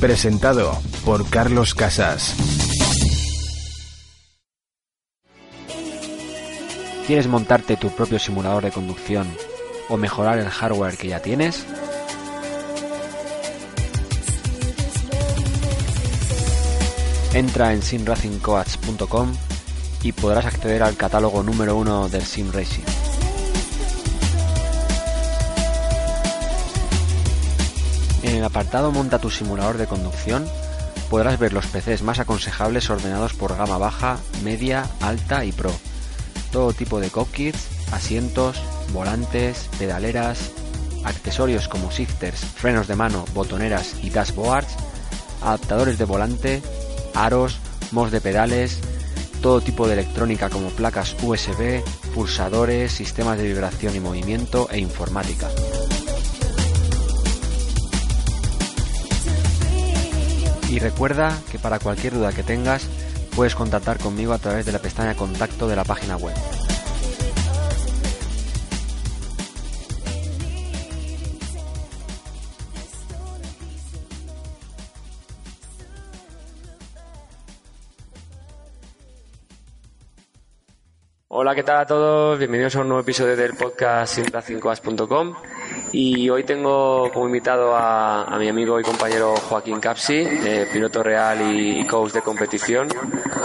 Presentado por Carlos Casas. ¿Quieres montarte tu propio simulador de conducción o mejorar el hardware que ya tienes? Entra en simracingcoach.com y podrás acceder al catálogo número uno del Sim Racing. En el apartado Monta tu simulador de conducción podrás ver los PCs más aconsejables ordenados por gama baja, media, alta y pro. Todo tipo de cockpits, asientos, volantes, pedaleras, accesorios como shifters, frenos de mano, botoneras y dashboards, adaptadores de volante, aros, mos de pedales, todo tipo de electrónica como placas USB, pulsadores, sistemas de vibración y movimiento e informática. Y recuerda que para cualquier duda que tengas puedes contactar conmigo a través de la pestaña contacto de la página web. Hola, ¿qué tal a todos? Bienvenidos a un nuevo episodio del podcast sintra5as.com y hoy tengo como invitado a, a mi amigo y compañero Joaquín Capsi, eh, piloto real y, y coach de competición,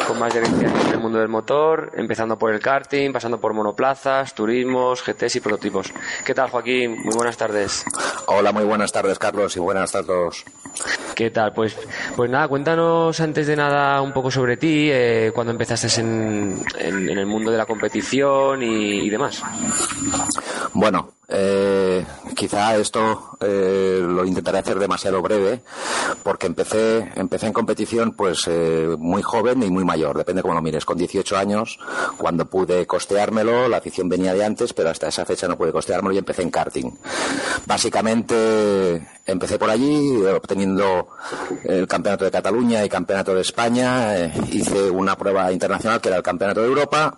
con más de 20 años en el mundo del motor, empezando por el karting, pasando por monoplazas, turismos, GTs y prototipos. ¿Qué tal Joaquín? Muy buenas tardes. Hola, muy buenas tardes, Carlos, y buenas tardes a todos. ¿Qué tal? Pues, pues nada, cuéntanos antes de nada un poco sobre ti, eh, cuando empezaste en, en- el mundo de la competición y demás. Bueno, eh, quizá esto eh, lo intentaré hacer demasiado breve, porque empecé, empecé en competición pues eh, muy joven y muy mayor, depende cómo lo mires, con 18 años, cuando pude costeármelo, la afición venía de antes, pero hasta esa fecha no pude costeármelo y empecé en karting. Básicamente empecé por allí, obteniendo el Campeonato de Cataluña y Campeonato de España, eh, hice una prueba internacional que era el Campeonato de Europa,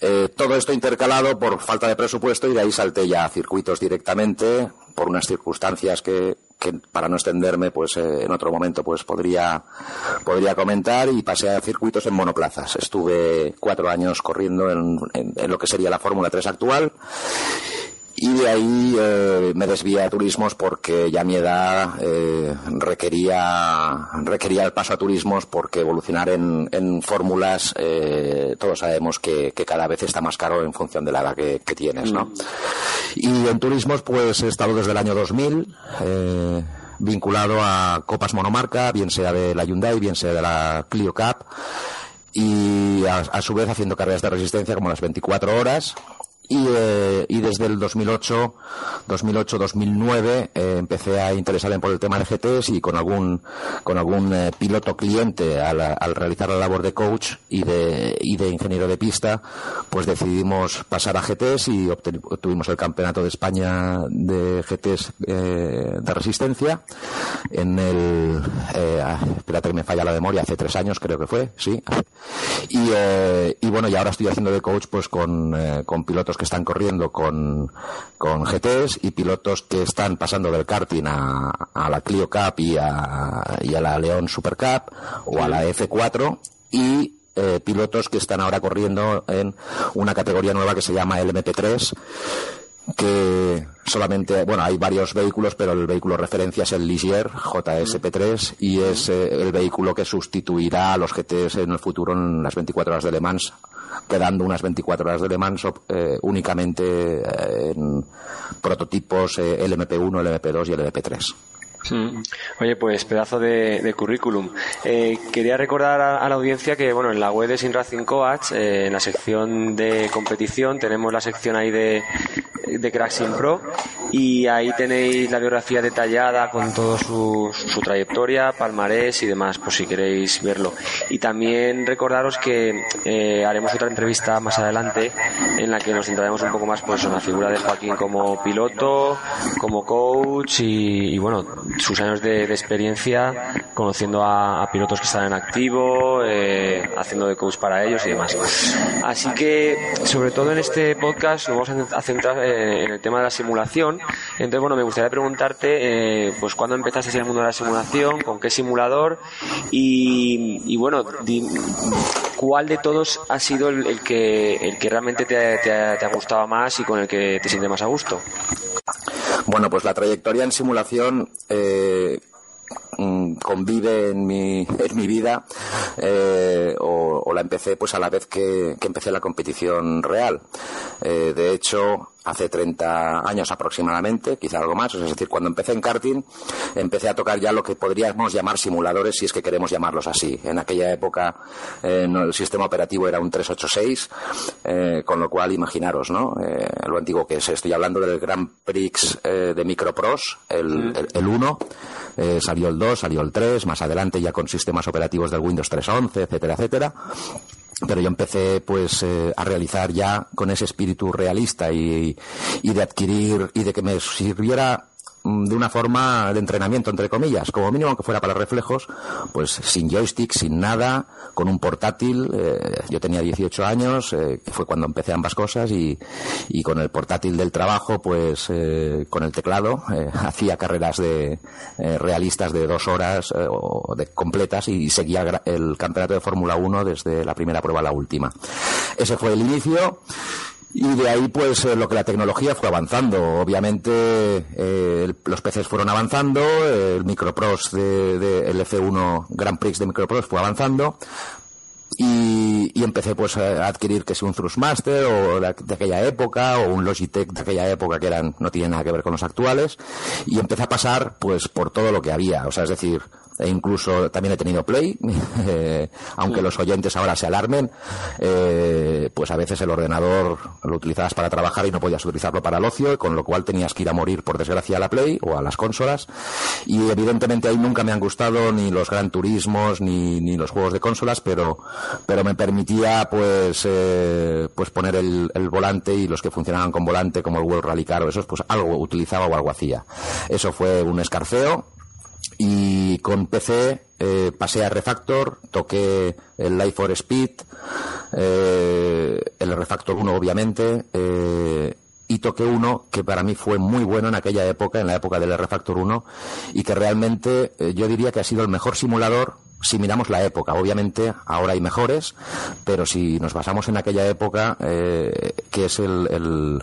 eh, todo esto intercalado por falta de presupuesto y de ahí salté ya a circuitos directamente por unas circunstancias que, que para no extenderme pues eh, en otro momento pues podría podría comentar y pasé a circuitos en monoplazas. Estuve cuatro años corriendo en, en- en lo que sería la Fórmula 3 actual y de ahí eh, me desvié a turismos porque ya mi edad eh, requería, requería el paso a turismos porque evolucionar en, en fórmulas eh, todos sabemos que, que cada vez está más caro en función de la edad que, que tienes, ¿no? Y en turismos pues he estado desde el año 2000 eh, vinculado a copas monomarca, bien sea de la Hyundai, bien sea de la Clio Cup y a su vez haciendo carreras de resistencia como las 24 horas y, eh, y desde el 2008, 2008-2009 eh, empecé a interesarme por el tema de GTs y con algún con algún eh, piloto cliente al, al realizar la labor de coach y de, y de ingeniero de pista, pues decidimos pasar a GTs y obtuvimos el campeonato de España de GTs eh, de resistencia en el eh, ah, espérate que me falla la memoria hace tres años creo que fue sí y, y bueno y ahora estoy haciendo de coach pues con, con pilotos que están corriendo con, con GTs y pilotos que están pasando del karting a, a la Clio Cup y a, y a la León Super Cup o a la F4 y eh, pilotos que están ahora corriendo en una categoría nueva que se llama LMP3 que solamente, bueno, hay varios vehículos, pero el vehículo referencia es el Ligier JSP3 y es eh, el vehículo que sustituirá a los GTs en el futuro en las 24 horas de Le Mans, quedando unas 24 horas de Le eh, únicamente eh, en prototipos LMP1, LMP2 y LMP3. Mm. Oye, pues pedazo de, currículum. Eh, quería recordar a, la audiencia que, bueno, en la web de Sin Racing Coach, eh, en la sección de competición, tenemos la sección ahí de, de Crack Pro y ahí tenéis la biografía detallada con toda su, su, trayectoria, palmarés y demás, por si queréis verlo. Y también recordaros que eh, haremos otra entrevista más adelante en la que nos centraremos un poco más pues, en la figura de Joaquín como piloto, como coach y bueno, sus años de, experiencia conociendo a, pilotos que están en activo, eh, haciendo de coach para ellos y demás. Así que, sobre todo en este podcast, nos vamos a centrar eh, en el tema de la simulación. Entonces, bueno, me gustaría preguntarte, eh, pues, ¿cuándo empezaste en el mundo de la simulación? ¿Con qué simulador? Y, bueno, ¿cuál de todos ha sido el, que, el que realmente te, te ha gustado más y con el que te sientes más a gusto? Bueno, pues la trayectoria en simulación eh, mm, convive en mi, en mi vida eh, o, la empecé pues a la vez que, empecé la competición real. Eh, de hecho, hace 30 años aproximadamente, quizá algo más, es decir, cuando empecé en karting, empecé a tocar ya lo que podríamos llamar simuladores, si es que queremos llamarlos así. En aquella época eh, el sistema operativo era un 386, eh, con lo cual imaginaros, ¿no? Eh, lo antiguo que es. Estoy hablando del Grand Prix de Micropros, el, el, el 1, salió el 2, salió el 3, más adelante ya con sistemas operativos del Windows 3.11, etcétera, etcétera. Pero yo empecé pues eh, a realizar ya con ese espíritu realista y, y, de adquirir y de que me sirviera de una forma de entrenamiento, entre comillas, como mínimo aunque fuera para reflejos, pues sin joystick, sin nada, con un portátil. Eh, yo tenía 18 años, eh, que fue cuando empecé ambas cosas, y, y con el portátil del trabajo, pues eh, con el teclado, hacía carreras de realistas de dos horas o de completas y seguía el campeonato de Fórmula 1 desde la primera prueba a la última. Ese fue el inicio. Y de ahí, pues, eh, lo que la tecnología fue avanzando. Obviamente, eh, los PCs fueron avanzando, el Microprose de, de, el F1 Grand Prix de Microprose fue avanzando, y, y, empecé pues a adquirir que si un Thrustmaster o de, aquella época o un Logitech de aquella época que eran no tienen nada que ver con los actuales. Y empecé a pasar pues por todo lo que había. O sea es decir e incluso también he tenido Play, eh, aunque los oyentes ahora se alarmen, eh, pues a veces el ordenador lo utilizabas para trabajar y no podías utilizarlo para el ocio, con lo cual tenías que ir a morir, por desgracia, a la Play o a las consolas. Y evidentemente ahí nunca me han gustado ni los Gran Turismos ni, ni los juegos de consolas, pero, pero me permitía pues, eh, pues poner el, el, volante y los que funcionaban con volante, como el World Rally Car o esos, pues algo utilizaba o algo hacía. Eso fue un escarceo y con PC eh, pasé a Refactor, toqué el Life for Speed, eh, el Refactor 1 obviamente, eh, y toqué uno que para mí fue muy bueno en aquella época, en la época del Refactor 1, y que realmente yo diría que ha sido el mejor simulador si miramos la época, obviamente ahora hay mejores, pero si nos basamos en aquella época, eh, que es el, el,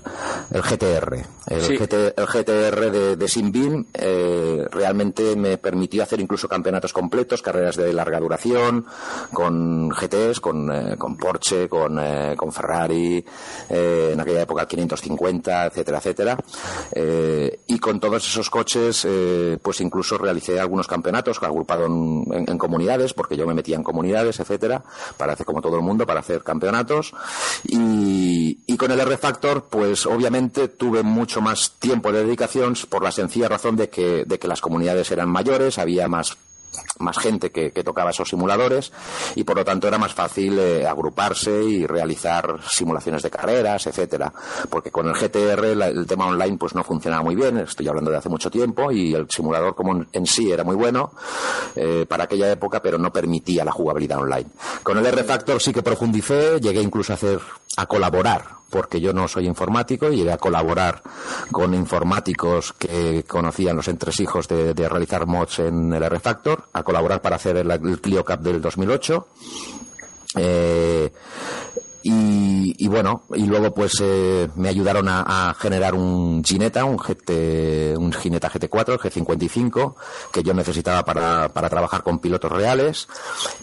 el GTR. El, GTR de, de Simbin eh, realmente me permitió hacer incluso campeonatos completos, carreras de larga duración, con GTs, con, eh, con Porsche, con, eh, con Ferrari, eh, en aquella época 550, etcétera, etcétera. y con todos esos coches, pues incluso realicé algunos campeonatos agrupado en, en, en comunidades porque yo me metía en comunidades, etcétera, para hacer como todo el mundo, para hacer campeonatos. Y, y con el R-Factor, pues obviamente tuve mucho más tiempo de dedicación por la sencilla razón de que, de que las comunidades eran mayores, había más más gente que, tocaba esos simuladores y por lo tanto era más fácil eh, agruparse y realizar simulaciones de carreras, etcétera. Porque con el GTR el tema online pues no funcionaba muy bien, estoy hablando de hace mucho tiempo y el simulador como en sí era muy bueno eh, para aquella época, pero no permitía la jugabilidad online. Con el R-Factor sí que profundicé, llegué incluso a hacer a colaborar porque yo no soy informático y llegué a colaborar con informáticos que conocían los entresijos de, de realizar mods en el R-Factor, a colaborar para hacer el, el Clio Cup del 2008. Eh, y, y, bueno, y luego pues eh, me ayudaron a, generar un Gineta, un, GT, un Gineta GT4, el G55, que yo necesitaba para, para trabajar con pilotos reales.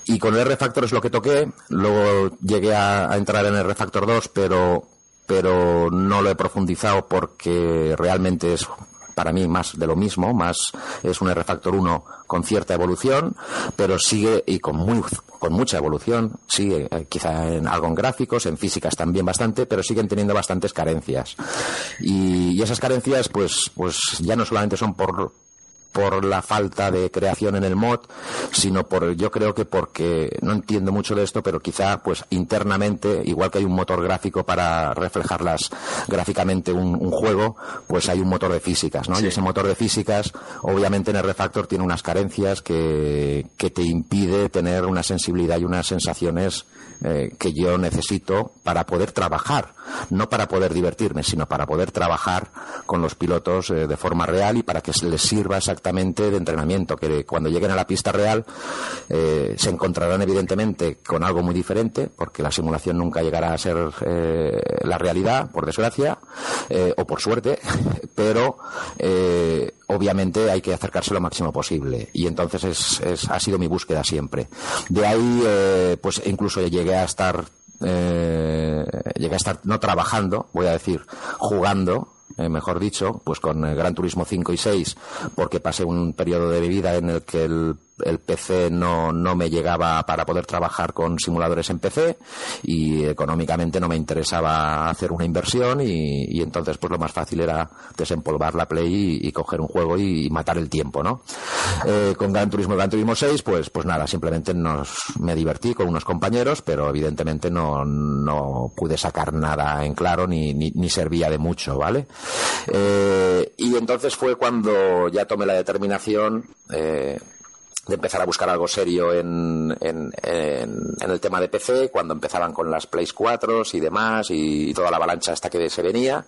Y con el R-Factor es lo que toqué. Luego llegué a, a entrar en el R-Factor 2, pero pero no lo he profundizado porque realmente es para mí más de lo mismo, más es un R-Factor 1 con cierta evolución, pero sigue y con muy con mucha evolución, sigue eh, quizá en algo en gráficos, en físicas también bastante, pero siguen teniendo bastantes carencias. Y, y esas carencias pues pues ya no solamente son por por la falta de creación en el mod, sino por, yo creo que porque, no entiendo mucho de esto, pero quizá, pues, internamente, igual que hay un motor gráfico para reflejarlas gráficamente un, un juego, pues hay un motor de físicas, ¿no? Sí. Y ese motor de físicas, obviamente en el refactor tiene unas carencias que, que te impide tener una sensibilidad y unas sensaciones eh, que yo necesito para poder trabajar, no para poder divertirme, sino para poder trabajar con los pilotos eh, de forma real y para que les sirva exactamente de entrenamiento, que cuando lleguen a la pista real eh, se encontrarán evidentemente con algo muy diferente, porque la simulación nunca llegará a ser la realidad, por desgracia, o por suerte, pero obviamente hay que acercarse lo máximo posible y entonces es, es, ha sido mi búsqueda siempre. De ahí, pues incluso llegué a estar eh, llegué a estar no trabajando, voy a decir, jugando, eh, mejor dicho, pues con Gran Turismo 5 y 6, porque pasé un periodo de vida en el que el el PC no, no me llegaba para poder trabajar con simuladores en PC y económicamente no me interesaba hacer una inversión y, y entonces pues lo más fácil era desempolvar la Play y, coger un juego y, matar el tiempo, ¿no? Eh, con Gran Turismo Gran Turismo 6 pues, pues nada, simplemente nos, me divertí con unos compañeros pero evidentemente no, no pude sacar nada en claro ni, ni, ni servía de mucho, ¿vale? Eh, y entonces fue cuando ya tomé la determinación eh, de empezar a buscar algo serio en, en, en, en, el tema de PC, cuando empezaban con las Plays 4 y demás, y, toda la avalancha hasta que se venía,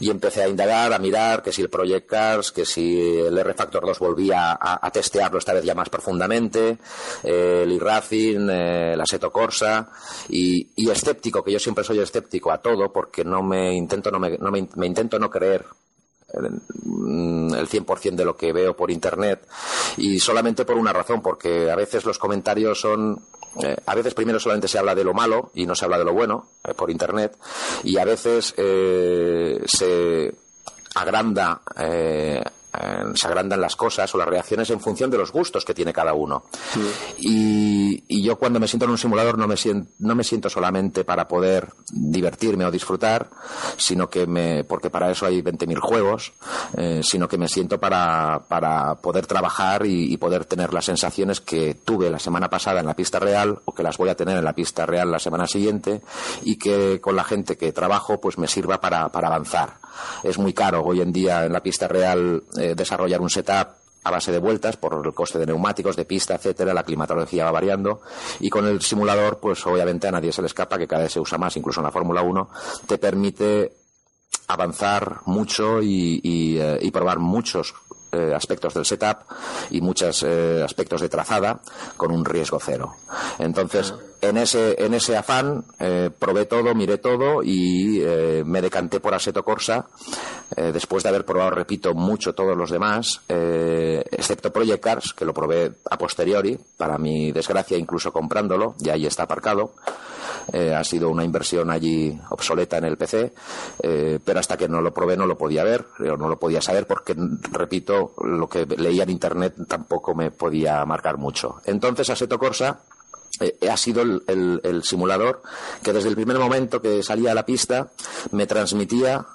y empecé a indagar, a mirar que si el Project Cars, que si el R-Factor 2 volvía a, testearlo esta vez ya más profundamente, eh, el iRacing, eh, la Seto Corsa, y, y, escéptico, que yo siempre soy escéptico a todo, porque no me intento no me, no me intento no creer el 100% de lo que veo por internet. Y solamente por una razón porque a veces los comentarios son eh, a veces primero solamente se habla de lo malo y no se habla de lo bueno eh, por internet. Y a veces eh, se agranda eh, se agrandan las cosas o las reacciones en función de los gustos que tiene cada uno. Sí. Y, y, yo cuando me siento en un simulador no me, siento, no me siento solamente para poder divertirme o disfrutar, sino que me, porque para eso hay 20.000 juegos, eh, sino que me siento para, para poder trabajar y, y, poder tener las sensaciones que tuve la semana pasada en la pista real o que las voy a tener en la pista real la semana siguiente y que con la gente que trabajo pues me sirva para, para avanzar. Es muy caro hoy en día en la pista real eh, desarrollar un setup a base de vueltas por el coste de neumáticos, de pista, etcétera, la climatología va variando y con el simulador, pues obviamente a nadie se le escapa que cada vez se usa más, incluso en la Fórmula 1, te permite avanzar mucho y, y, eh, y probar muchos eh, aspectos del setup y muchos eh, aspectos de trazada con un riesgo cero. Entonces, en ese, en ese afán, eh, probé todo, miré todo y eh, me decanté por Assetto Corsa, después de haber probado, repito, mucho todos los demás, excepto Project Cars, que lo probé a posteriori, para mi desgracia, incluso comprándolo, y ahí está aparcado. Eh, ha sido una inversión allí obsoleta en el PC, eh, pero hasta que no lo probé no lo podía ver, o no lo podía saber porque, repito, lo que leía en Internet tampoco me podía marcar mucho. Entonces, Assetto Corsa eh, ha sido el, simulador que desde el primer momento que salía a la pista me transmitía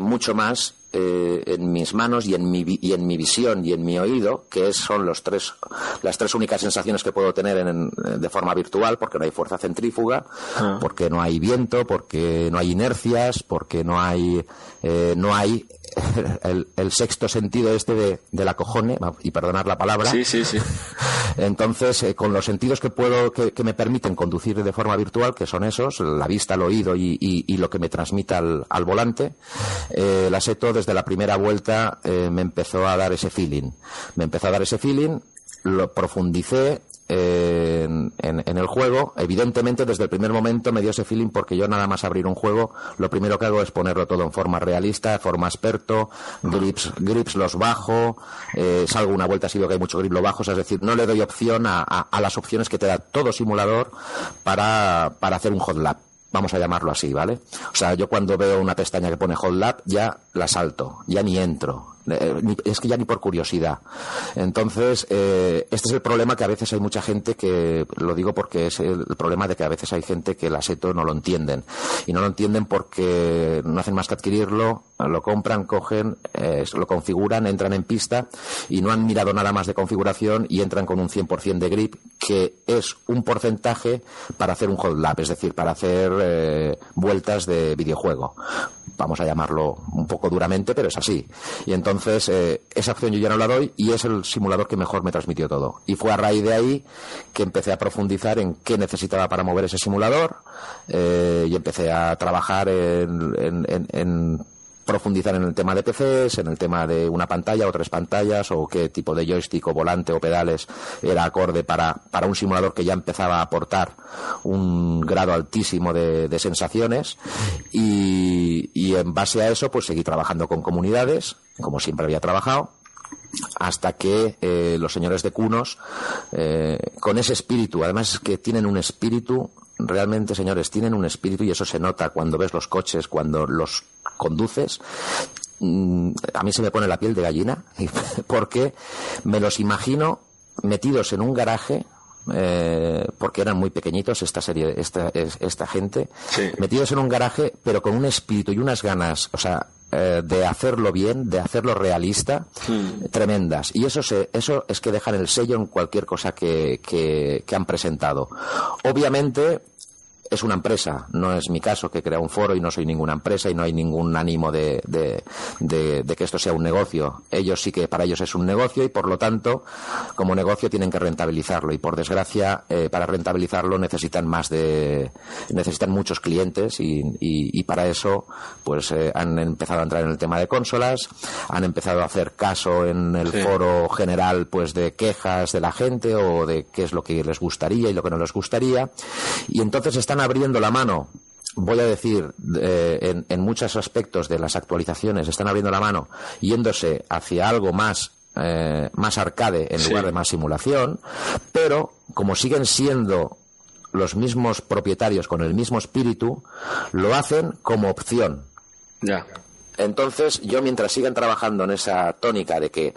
mucho más eh, en mis manos y en, mi, y en mi visión y en mi oído, que son los tres, las tres únicas sensaciones que puedo tener en, de forma virtual, porque no hay fuerza centrífuga, ah. porque no hay viento, porque no hay inercias, porque no hay, eh, no hay el, el, sexto sentido este de, de la cojone, y perdonar la palabra, sí, sí, sí. Entonces, eh, con los sentidos que puedo, que, me permiten conducir de forma virtual, que son esos, la vista, el oído y, lo que me transmite al, volante, eh, la Seto desde la primera vuelta eh, me empezó a dar ese feeling. Me empezó a dar ese feeling, lo profundicé en, el juego. Evidentemente, desde el primer momento me dio ese feeling porque yo nada más abrir un juego, lo primero que hago es ponerlo todo en forma realista, forma experto, grips, grips los bajo, eh, salgo una vuelta, ha sido que hay mucho grip lo bajo, es decir, no le doy opción a, a, las opciones que te da todo simulador para, para hacer un hot lap vamos a llamarlo así, ¿vale? O sea, yo cuando veo una pestaña que pone hot lap, ya la salto, ya ni entro. Eh, es que ya ni por curiosidad. Entonces, eh, este es el problema que a veces hay mucha gente que, lo digo porque es el, problema de que a veces hay gente que el aseto no lo entienden. Y no lo entienden porque no hacen más que adquirirlo, lo compran, cogen, eh, lo configuran, entran en pista y no han mirado nada más de configuración y entran con un 100% de grip, que es un porcentaje para hacer un hot lap, es decir, para hacer vueltas de videojuego. Vamos a llamarlo un poco duramente, pero es así. Y entonces eh, esa opción yo ya no la doy y es el simulador que mejor me transmitió todo. Y fue a raíz de ahí que empecé a profundizar en qué necesitaba para mover ese simulador eh, y empecé a trabajar en profundizar en el tema de PCs, en el tema de una pantalla o tres pantallas, o qué tipo de joystick o volante o pedales era acorde para, para un simulador que ya empezaba a aportar un grado altísimo de, sensaciones. Y, y en base a eso, pues seguí trabajando con comunidades, como siempre había trabajado hasta que eh, los señores de Cunos, eh, con ese espíritu, además es que tienen un espíritu realmente, señores, tienen un espíritu y eso se nota cuando ves los coches, cuando los conduces. Mm, a mí se me pone la piel de gallina porque me los imagino metidos en un garaje eh, porque eran muy pequeñitos esta serie, esta, esta gente, metidos en un garaje, pero con un espíritu y unas ganas, o sea, eh, de hacerlo bien, de hacerlo realista, tremendas. Y eso, se, eso es que dejan el sello en cualquier cosa que, que, que han presentado. Obviamente, es una empresa, no es mi caso que crea un foro y no soy ninguna empresa y no hay ningún ánimo de, de, que esto sea un negocio. Ellos sí que para ellos es un negocio y por lo tanto, como negocio tienen que rentabilizarlo. Y por desgracia eh, para rentabilizarlo necesitan más de necesitan muchos clientes y, y, para eso pues eh, han empezado a entrar en el tema de consolas, han empezado a hacer caso en el foro general pues de quejas de la gente o de qué es lo que les gustaría y lo que no les gustaría. Y entonces están abriendo la mano voy a decir, eh, en, muchos aspectos de las actualizaciones, están abriendo la mano yéndose hacia algo más, eh, más arcade en lugar de más simulación, pero como siguen siendo los mismos propietarios con el mismo espíritu, lo hacen como opción. Ya. Entonces, yo mientras sigan trabajando en esa tónica de que,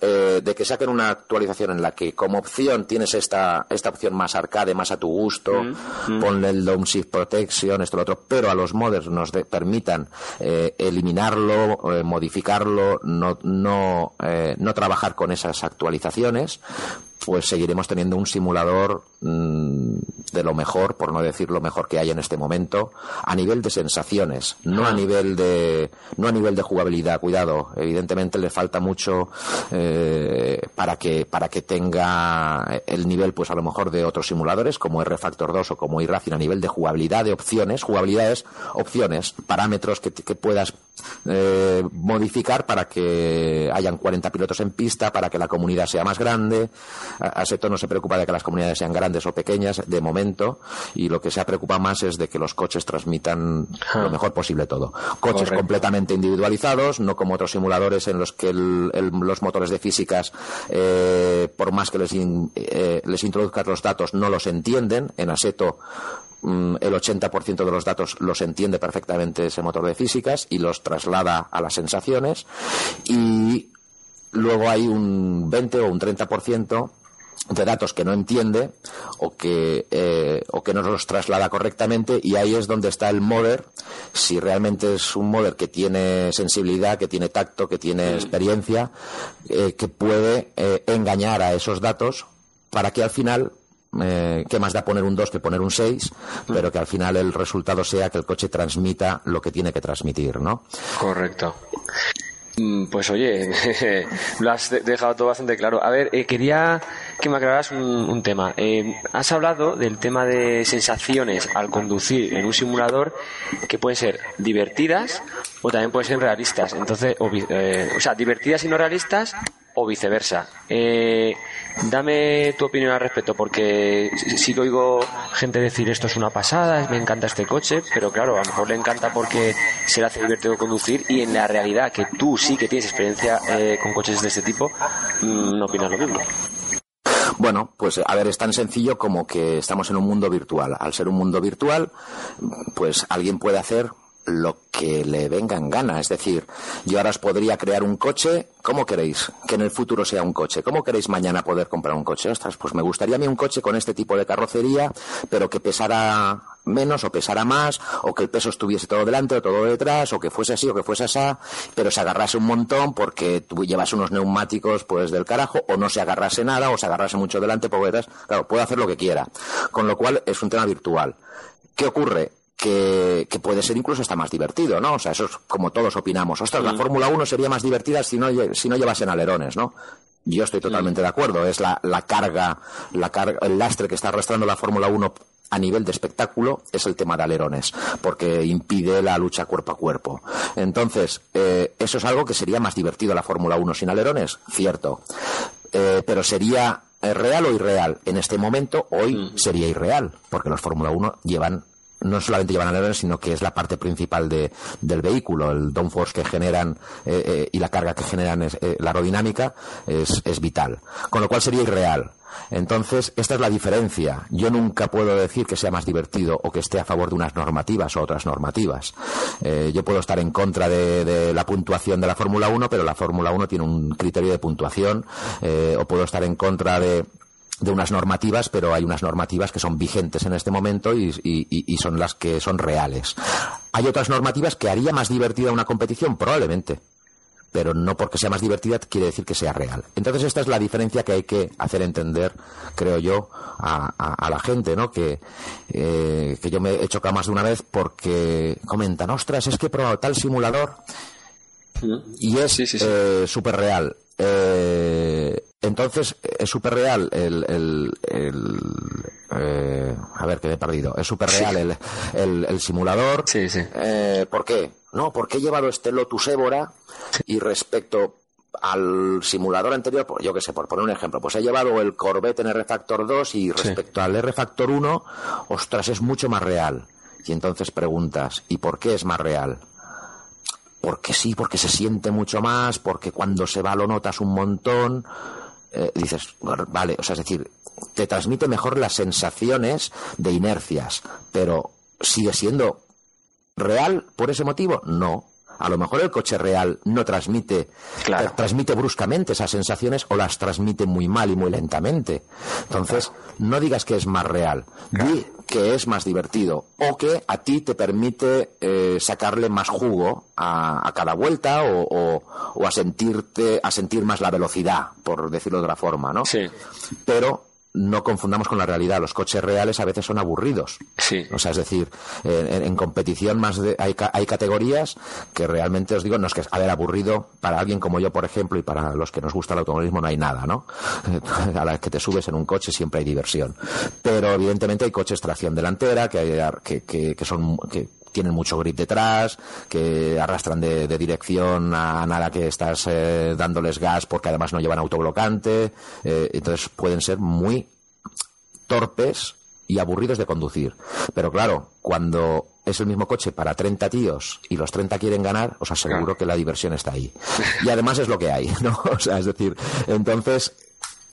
eh, de que saquen una actualización en la que como opción tienes esta, esta opción más arcade, más a tu gusto, mm, mm. ponle el Dome Shift Protection, esto, lo otro, pero a los modders nos permitan eh, eliminarlo, eh, modificarlo, no, no, no trabajar con esas actualizaciones, pues seguiremos teniendo un simulador mm, de lo mejor, por no decir lo mejor que hay en este momento, a nivel de sensaciones, no a nivel de, no a nivel de jugabilidad. Cuidado, evidentemente le falta mucho eh, para que para que tenga el nivel, pues a lo mejor de otros simuladores como R Factor 2 o como iRacing a nivel de jugabilidad, de opciones, jugabilidades, opciones, parámetros que, que puedas eh, modificar para que hayan 40 pilotos en pista, para que la comunidad sea más grande Aseto no se preocupa de que las comunidades sean grandes o pequeñas de momento y lo que se preocupa más es de que los coches transmitan lo mejor posible todo. Coches completamente individualizados, no como otros simuladores en los que los motores de físicas, eh, por más que les, eh, les introduzcas los datos, no los entienden. En Aseto mm, el 80% de los datos los entiende perfectamente ese motor de físicas y los traslada a las sensaciones y luego hay un 20 o un 30% de datos que no entiende o que, eh, o que no los traslada correctamente y ahí es donde está el modder si realmente es un modder que tiene sensibilidad, que tiene tacto, que tiene experiencia, eh, que puede eh, engañar a esos datos para que al final eh, que más da poner un 2 que poner un 6, pero que al final el resultado sea que el coche transmita lo que tiene que transmitir, ¿no? Correcto. Mm, Pues oye, lo has de- dejado todo bastante claro. A ver, eh, quería que me aclararas un, un tema. Eh, has hablado del tema de sensaciones al conducir en un simulador que pueden ser divertidas o también pueden ser realistas. Entonces, o, eh, o sea, divertidas y no realistas o viceversa. Eh, dame tu opinión al respecto, porque sí que oigo gente decir esto es una pasada, me encanta este coche, pero claro, a lo mejor le encanta porque se le hace divertido conducir y en la realidad que tú sí que tienes experiencia eh, con coches de este tipo, mm, no opinas lo mismo. Bueno, pues a ver, es tan sencillo como que estamos en un mundo virtual. Al ser un mundo virtual, pues alguien puede hacer lo que le venga en gana. Es decir, yo ahora os podría crear un coche. ¿Cómo queréis que en el futuro sea un coche? ¿Cómo queréis mañana poder comprar un coche? Ostras, pues me gustaría a mí un coche con este tipo de carrocería, pero que pesara menos o pesara más, o que el peso estuviese todo delante o todo detrás, o que fuese así o que fuese así, pero se agarrase un montón porque tú llevas unos neumáticos pues del carajo, o no se agarrase nada, o se agarrase mucho delante, poco detrás. Claro, puedo hacer lo que quiera. Con lo cual es un tema virtual. ¿Qué ocurre? Que, que puede ser incluso hasta más divertido, ¿no? O sea, eso es como todos opinamos. Ostras, la Fórmula 1 sería más divertida si no, si no llevasen alerones, ¿no? Yo estoy totalmente de acuerdo. Es la, la carga, la carga, el lastre que está arrastrando la Fórmula 1 a nivel de espectáculo es el tema de alerones, porque impide la lucha cuerpo a cuerpo. Entonces, eh, eso es algo que sería más divertido la Fórmula 1 sin alerones, cierto. Eh, pero sería eh, real o irreal. En este momento, hoy sería irreal, porque los Fórmula 1 llevan no solamente llevan alerones, sino que es la parte principal de, del vehículo, el downforce que generan eh, eh, y la carga que generan, es, eh, la aerodinámica, es, es vital. Con lo cual sería irreal. Entonces, esta es la diferencia. Yo nunca puedo decir que sea más divertido o que esté a favor de unas normativas o otras normativas. Eh, yo puedo estar en contra de, de la puntuación de la Fórmula 1, pero la Fórmula 1 tiene un criterio de puntuación, eh, o puedo estar en contra de de unas normativas, pero hay unas normativas que son vigentes en este momento y, y- son las que son reales. Hay otras normativas que haría más divertida una competición, probablemente, pero no porque sea más divertida quiere decir que sea real. Entonces esta es la diferencia que hay que hacer entender, creo yo, a, a- a la gente, ¿no? Que, eh, que yo me he chocado más de una vez porque comentan, ostras, es que he probado tal simulador y es Sí, sí, sí. eh, súper real. Eh, entonces, es súper real el... el- el, eh, a ver, que me he perdido. Es súper real el, el- el simulador. Sí, sí. Eh, ¿Por qué? No, porque he llevado este Lotus Évora y respecto al simulador anterior, yo qué sé, por poner un ejemplo, pues he llevado el Corvette en R-Factor 2 y respecto al R-Factor 1, ostras, es mucho más real. Y entonces preguntas, ¿y por qué es más real? porque sí, porque se siente mucho más, porque cuando se va lo notas un montón. Eh, dices, vale, o sea, es decir, te transmite mejor las sensaciones de inercias, pero sigue siendo real por ese motivo? No. A lo mejor el coche real no transmite, Claro. eh, transmite bruscamente esas sensaciones o las transmite muy mal y muy lentamente. Entonces, no digas que es más real, di que es más divertido o que a ti te permite eh, sacarle más jugo a, a cada vuelta o, o- o a sentirte, a sentir más la velocidad, por decirlo de otra forma, ¿no? Sí. Pero no confundamos con la realidad. Los coches reales a veces son aburridos. Sí. O sea, es decir, en, competición más de- hay, hay categorías que realmente os digo, no es que, a ver, aburrido para alguien como yo, por ejemplo, y para los que nos gusta el automovilismo no hay nada, ¿no? A la que te subes en un coche siempre hay diversión. Pero evidentemente hay coches tracción delantera que, hay- que, que- que son, que tienen mucho grip detrás, que arrastran de, de dirección a nada que estás eh, dándoles gas porque además no llevan autoblocante, eh, entonces pueden ser muy torpes y aburridos de conducir. Pero claro, cuando es el mismo coche para 30 tíos y los 30 quieren ganar, os aseguro Claro. que la diversión está ahí. Y además es lo que hay, ¿no? O sea, es decir, entonces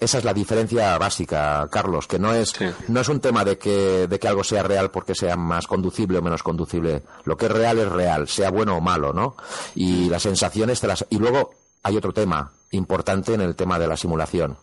esa es la diferencia básica, Carlos, que no es Sí. no es un tema de que de que algo sea real porque sea más conducible o menos conducible. Lo que es real es real, sea bueno o malo, ¿no? Y las sensaciones te las y luego hay otro tema importante en el tema de la simulación.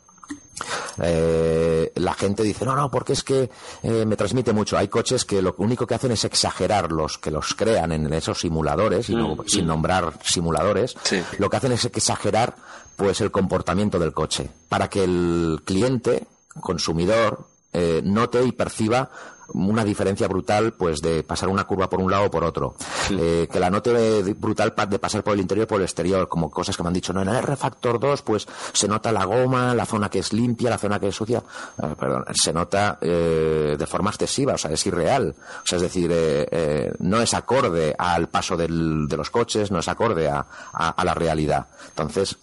Eh, la gente dice, no, no, porque es que eh, me transmite mucho. Hay coches que lo único que hacen es exagerar los que los crean en esos simuladores, y no- sin nombrar simuladores. Sí. Lo que hacen es exagerar pues el comportamiento del coche para que el cliente, consumidor, eh, note y perciba una diferencia brutal pues de pasar una curva por un lado o por otro. Eh, que la note brutal de pasar por el interior o por el exterior, como cosas que me han dicho, no, en el R-Factor 2 pues se nota la goma, la zona que es limpia, la zona que es sucia, eh, perdón, se nota eh, de forma excesiva, o sea, es irreal. O sea, es decir, no es acorde al paso de los coches, no es acorde a, a la realidad. Entonces,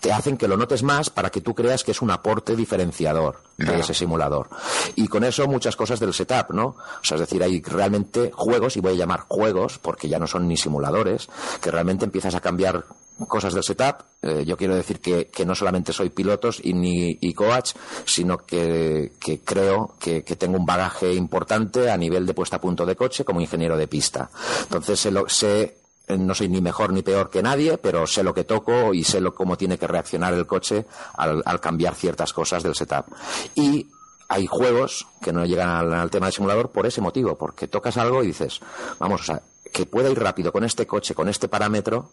te hacen que lo notes más para que tú creas que es un aporte diferenciador de ese simulador. Y con eso muchas cosas del setup, ¿no? O sea, es decir, hay realmente juegos, y voy a llamar juegos, porque ya no son ni simuladores, que realmente empiezas a cambiar cosas del setup. Eh, yo quiero decir que, no solamente soy pilotos y, ni, y coach, sino que, creo que, tengo un bagaje importante a nivel de puesta a punto de coche como ingeniero de pista. Entonces sé, lo, sé no soy ni mejor ni peor que nadie, pero sé lo que toco y sé lo, cómo tiene que reaccionar el coche al, cambiar ciertas cosas del setup. Y hay juegos que no llegan al, tema del simulador por ese motivo, porque tocas algo y dices, vamos, o sea, que pueda ir rápido con este coche, con este parámetro,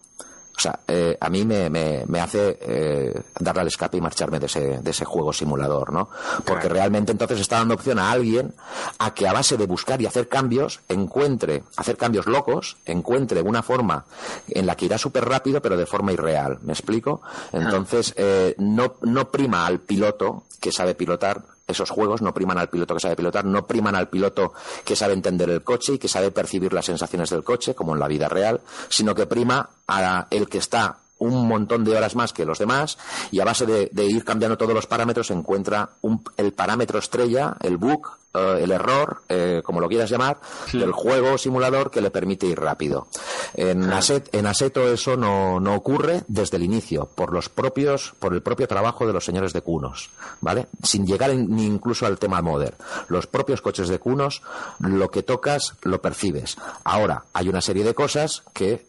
o sea, eh, a mí me, me, hace eh, darle al escape y marcharme de ese, de ese juego simulador, ¿no? Porque realmente entonces está dando opción a alguien a que a base de buscar y hacer cambios, encuentre, hacer cambios locos, encuentre una forma en la que irá súper rápido, pero de forma irreal. ¿Me explico? Entonces, eh, no, no prima al piloto que sabe pilotar esos juegos no priman al piloto que sabe pilotar, no priman al piloto que sabe entender el coche y que sabe percibir las sensaciones del coche, como en la vida real, sino que prima a el que está un montón de horas más que los demás y a base de, ir cambiando todos los parámetros encuentra el parámetro estrella, el bug, eh, el error, eh, como lo quieras llamar, del juego simulador que le permite ir rápido. En, en Aseto eso no, no, ocurre desde el inicio, por los propios, por el propio trabajo de los señores de Cunos, ¿vale? Sin llegar ni incluso al tema modder. Los propios coches de Cunos, lo que tocas, lo percibes. Ahora, hay una serie de cosas que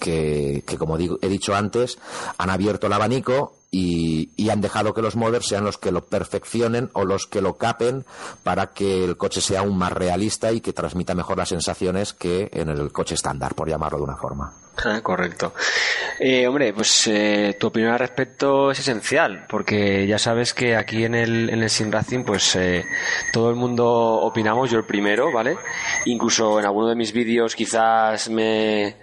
que, como he dicho antes, han abierto el abanico y, han dejado que los modders sean los que lo perfeccionen o los que lo capen para que el coche sea aún más realista y que transmita mejor las sensaciones que en el coche estándar, por llamarlo de una forma. Ah, correcto. Eh, hombre, pues eh, tu opinión al respecto es esencial, porque ya sabes que aquí en el, en el Sim Racing, pues eh, todo el mundo opinamos, yo el primero, ¿vale? Incluso en alguno de mis vídeos quizás me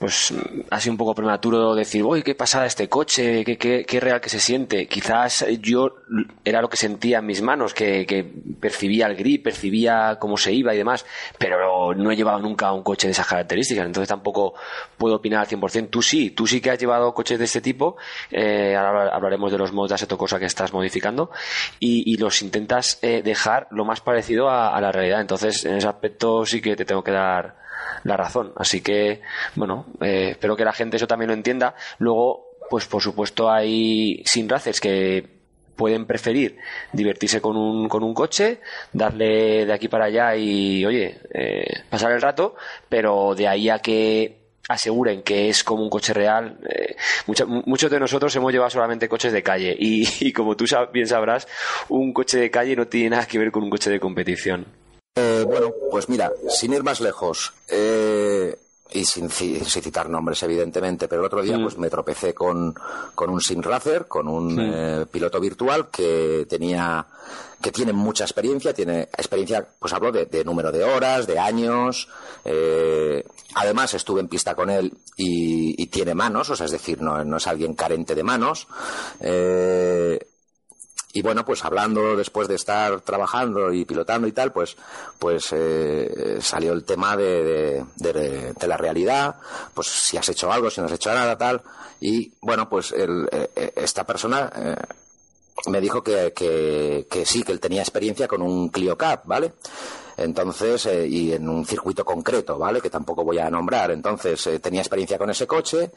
pues ha sido un poco prematuro decir, uy, qué pasada este coche, qué, qué, qué, real que se siente. Quizás yo era lo que sentía en mis manos, que, que, percibía el grip, percibía cómo se iba y demás, pero no he llevado nunca un coche de esas características, entonces tampoco puedo opinar al 100%. Tú sí, tú sí que has llevado coches de este tipo, eh, ahora hablaremos de los mods de Assetto Cosa que estás modificando, y, y los intentas eh, dejar lo más parecido a la realidad. Entonces, en ese aspecto sí que te tengo que dar la razón. Así que, bueno, eh, espero que la gente eso también lo entienda. Luego, pues por supuesto hay sin racers que pueden preferir divertirse con un, con un coche, darle de aquí para allá y, oye, eh, pasar el rato, pero de ahí a que aseguren que es como un coche real. Eh, muchos de nosotros hemos llevado solamente coches de calle y, como tú bien sabrás, un coche de calle no tiene nada que ver con un coche de competición. Eh, bueno, pues mira, sin ir más lejos, eh, y sin, citar nombres, evidentemente, pero el otro día pues me tropecé con, con un Racer, con un eh, piloto virtual que tenía que tiene mucha experiencia, tiene experiencia, pues hablo de, número de horas, de años. además, estuve en pista con él y, tiene manos, o sea, es decir, no, no es alguien carente de manos. Y bueno, pues hablando después de estar trabajando y pilotando y tal, pues, pues eh, salió el tema de, de, la realidad, pues si has hecho algo, si no has hecho nada, tal. Y bueno, pues el, eh, esta persona eh, me dijo que, que, que, sí, que él tenía experiencia con un Clio Cup, ¿vale? Entonces, eh, y en un circuito concreto, ¿vale? Que tampoco voy a nombrar. Entonces, eh, tenía experiencia con ese coche.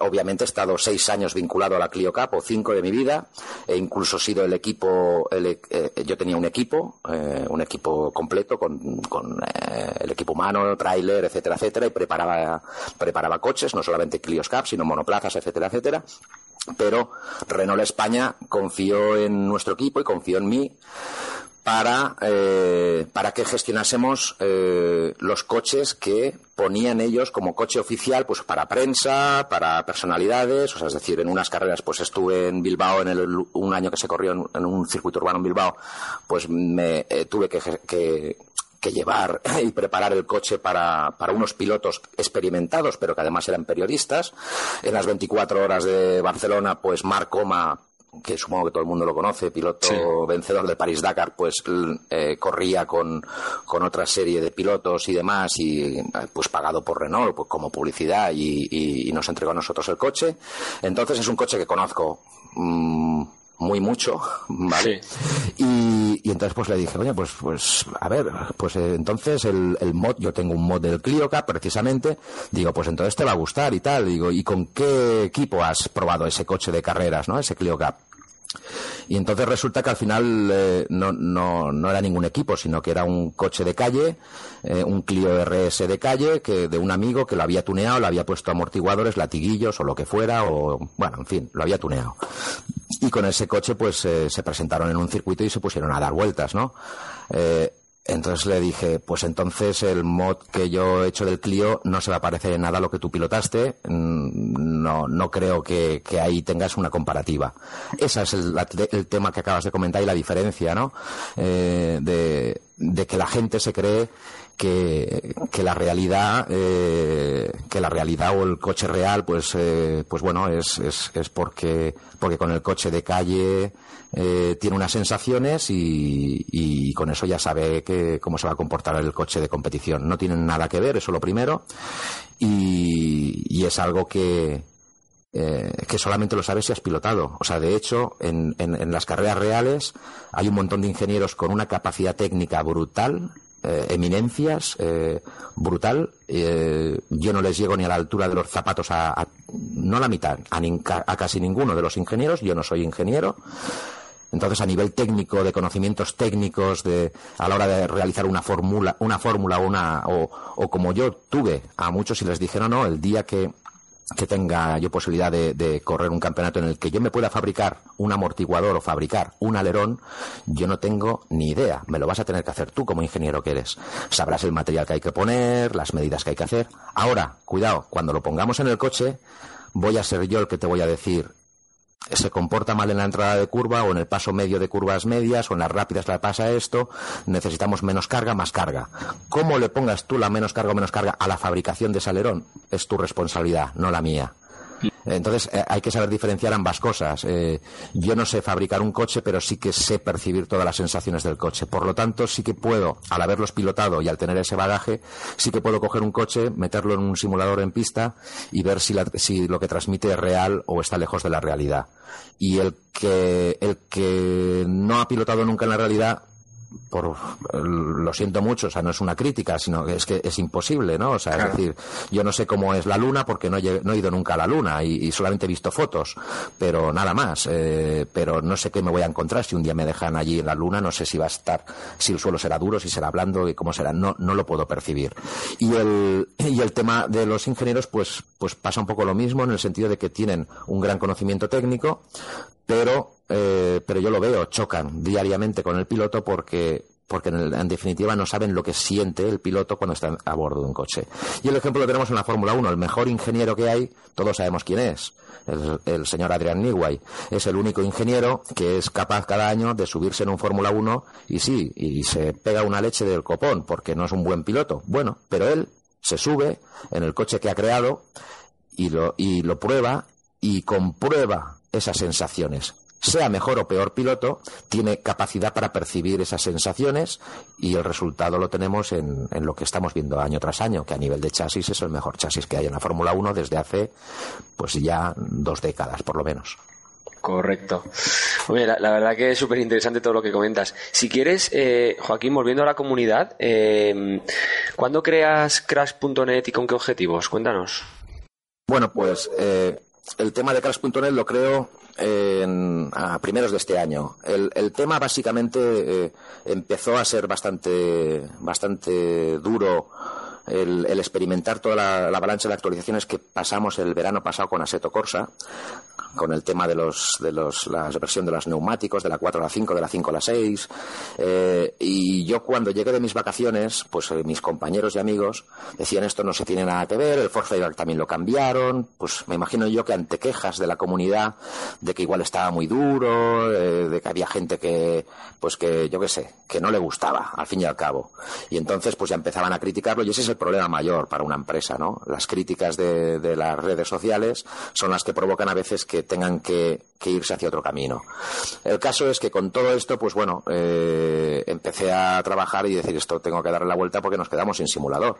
Obviamente he estado seis años vinculado a la Clio Cup, o cinco de mi vida. He incluso sido el equipo, eh, yo tenía un equipo, un equipo completo con, el equipo humano, tráiler, etcétera, etcétera, y preparaba, preparaba coches, no solamente Clios Cup, sino monoplazas, etcétera, etcétera pero Renault España confió en nuestro equipo y confió en mí para, eh, para que gestionásemos eh, los coches que ponían ellos como coche oficial pues para prensa, para personalidades, o sea, es decir, en unas carreras pues estuve en Bilbao en el, un año que se corrió en, un circuito urbano en Bilbao, pues me eh, tuve que, que llevar y preparar el coche para, para, unos pilotos experimentados, pero que además eran periodistas. En las 24 horas de Barcelona, pues Marc Coma que supongo que todo el mundo lo conoce, piloto vencedor de París Dakar, pues eh, corría con, con, otra serie de pilotos y demás, y pues pagado por Renault, pues como publicidad, y, nos entregó a nosotros el coche. Entonces es un coche que conozco. Mm, muy mucho, ¿vale? Y, y, entonces pues le dije, oye, pues, pues, a ver, pues eh, entonces el, el, mod, yo tengo un mod del Clio Cup precisamente, digo, pues entonces te va a gustar y tal, digo, ¿y con qué equipo has probado ese coche de carreras, no? Ese Clio Cup. Y entonces resulta que al final eh, no, no, no, era ningún equipo, sino que era un coche de calle, eh, un Clio RS de calle, que de un amigo que lo había tuneado, le había puesto amortiguadores, latiguillos o lo que fuera, o bueno, en fin, lo había tuneado. Y con ese coche, pues eh, se presentaron en un circuito y se pusieron a dar vueltas, ¿no? Entonces le dije, pues entonces el mod que yo he hecho del Clio no se va a parecer en nada a lo que tú pilotaste. Mm, no, no creo que, ahí tengas una comparativa. Ese es el, tema que acabas de comentar y la diferencia, ¿no? Eh, de, de que la gente se cree que, que la realidad eh, que la realidad o el coche real pues eh, pues bueno es, es, es porque porque con el coche de calle eh, tiene unas sensaciones y, y, con eso ya sabe que, cómo se va a comportar el coche de competición no tienen nada que ver eso lo primero y, y es algo que eh, que solamente lo sabes si has pilotado. O sea, de hecho, en, en, en, las carreras reales hay un montón de ingenieros con una capacidad técnica brutal eh, eminencias eh, brutal. Eh, yo no les llego ni a la altura de los zapatos a, no a la mitad, a, casi ninguno de los ingenieros. Yo no soy ingeniero. Entonces, a nivel técnico, de conocimientos técnicos, de, a la hora de realizar una fórmula, una fórmula una, o, o como yo tuve a muchos y les dije, no, no, el día que que tenga yo posibilidad de, correr un campeonato en el que yo me pueda fabricar un amortiguador o fabricar un alerón, yo no tengo ni idea. Me lo vas a tener que hacer tú como ingeniero que eres. Sabrás el material que hay que poner, las medidas que hay que hacer. Ahora, cuidado, cuando lo pongamos en el coche, voy a ser yo el que te voy a decir se comporta mal en la entrada de curva o en el paso medio de curvas medias o en las rápidas le pasa esto, necesitamos menos carga, más carga. ¿Cómo le pongas tú la menos carga o menos carga a la fabricación de ese alerón? Es tu responsabilidad, no la mía. Entonces eh, hay que saber diferenciar ambas cosas. Eh, yo no sé fabricar un coche, pero sí que sé percibir todas las sensaciones del coche. Por lo tanto, sí que puedo, al haberlos pilotado y al tener ese bagaje, sí que puedo coger un coche, meterlo en un simulador en pista y ver si, si lo que transmite es real o está lejos de la realidad. Y el que, el que no ha pilotado nunca en la realidad por lo siento mucho, o sea, no es una crítica, sino que es que es imposible, ¿no? O sea, es decir, yo no sé cómo es la luna porque no he, no he ido nunca a la luna y, solamente he visto fotos, pero nada más. Eh, pero no sé qué me voy a encontrar si un día me dejan allí en la luna, no sé si va a estar, si el suelo será duro, si será blando y cómo será, no, no lo puedo percibir. Y el, y el tema de los ingenieros, pues, pues pasa un poco lo mismo en el sentido de que tienen un gran conocimiento técnico, pero, eh, pero yo lo veo, chocan diariamente con el piloto porque porque en, definitiva no saben lo que siente el piloto cuando está a bordo de un coche. Y el ejemplo lo tenemos en la Fórmula 1. El mejor ingeniero que hay, todos sabemos quién es, el, señor Adrian Newey. Es el único ingeniero que es capaz cada año de subirse en un Fórmula 1 y sí, y se pega una leche del copón porque no es un buen piloto. Bueno, pero él se sube en el coche que ha creado y lo, y lo prueba y comprueba esas sensaciones. Sea mejor o peor piloto, tiene capacidad para percibir esas sensaciones y el resultado lo tenemos en, lo que estamos viendo año tras año, que a nivel de chasis es el mejor chasis que hay en la Fórmula 1 desde hace pues ya dos décadas por lo menos. Correcto. la, verdad que es súper interesante todo lo que comentas. Si quieres, eh, Joaquín, volviendo a la comunidad, eh, ¿cuándo creas Crash.net y con qué objetivos? Cuéntanos. Bueno, pues eh, el tema de Crash.net lo creo a primeros de este año. El, tema básicamente eh, empezó a ser bastante, bastante duro el, experimentar toda la, avalancha de actualizaciones que pasamos el verano pasado con Aseto Corsa, con el tema de los de los la versión de los neumáticos de la 4 a la 5 de la 5 a la 6 eh, y yo cuando llegué de mis vacaciones pues eh, mis compañeros y amigos decían esto no se tiene nada que ver el Forza también lo cambiaron pues me imagino yo que ante quejas de la comunidad de que igual estaba muy duro eh, de que había gente que pues que yo qué sé que no le gustaba al fin y al cabo. Y entonces pues ya empezaban a criticarlo y ese es el problema mayor para una empresa no las críticas de, de las redes sociales son las que provocan a veces que tengan que, irse hacia otro camino. El caso es que con todo esto, pues bueno, eh, empecé a trabajar y decir esto tengo que darle la vuelta porque nos quedamos sin simulador.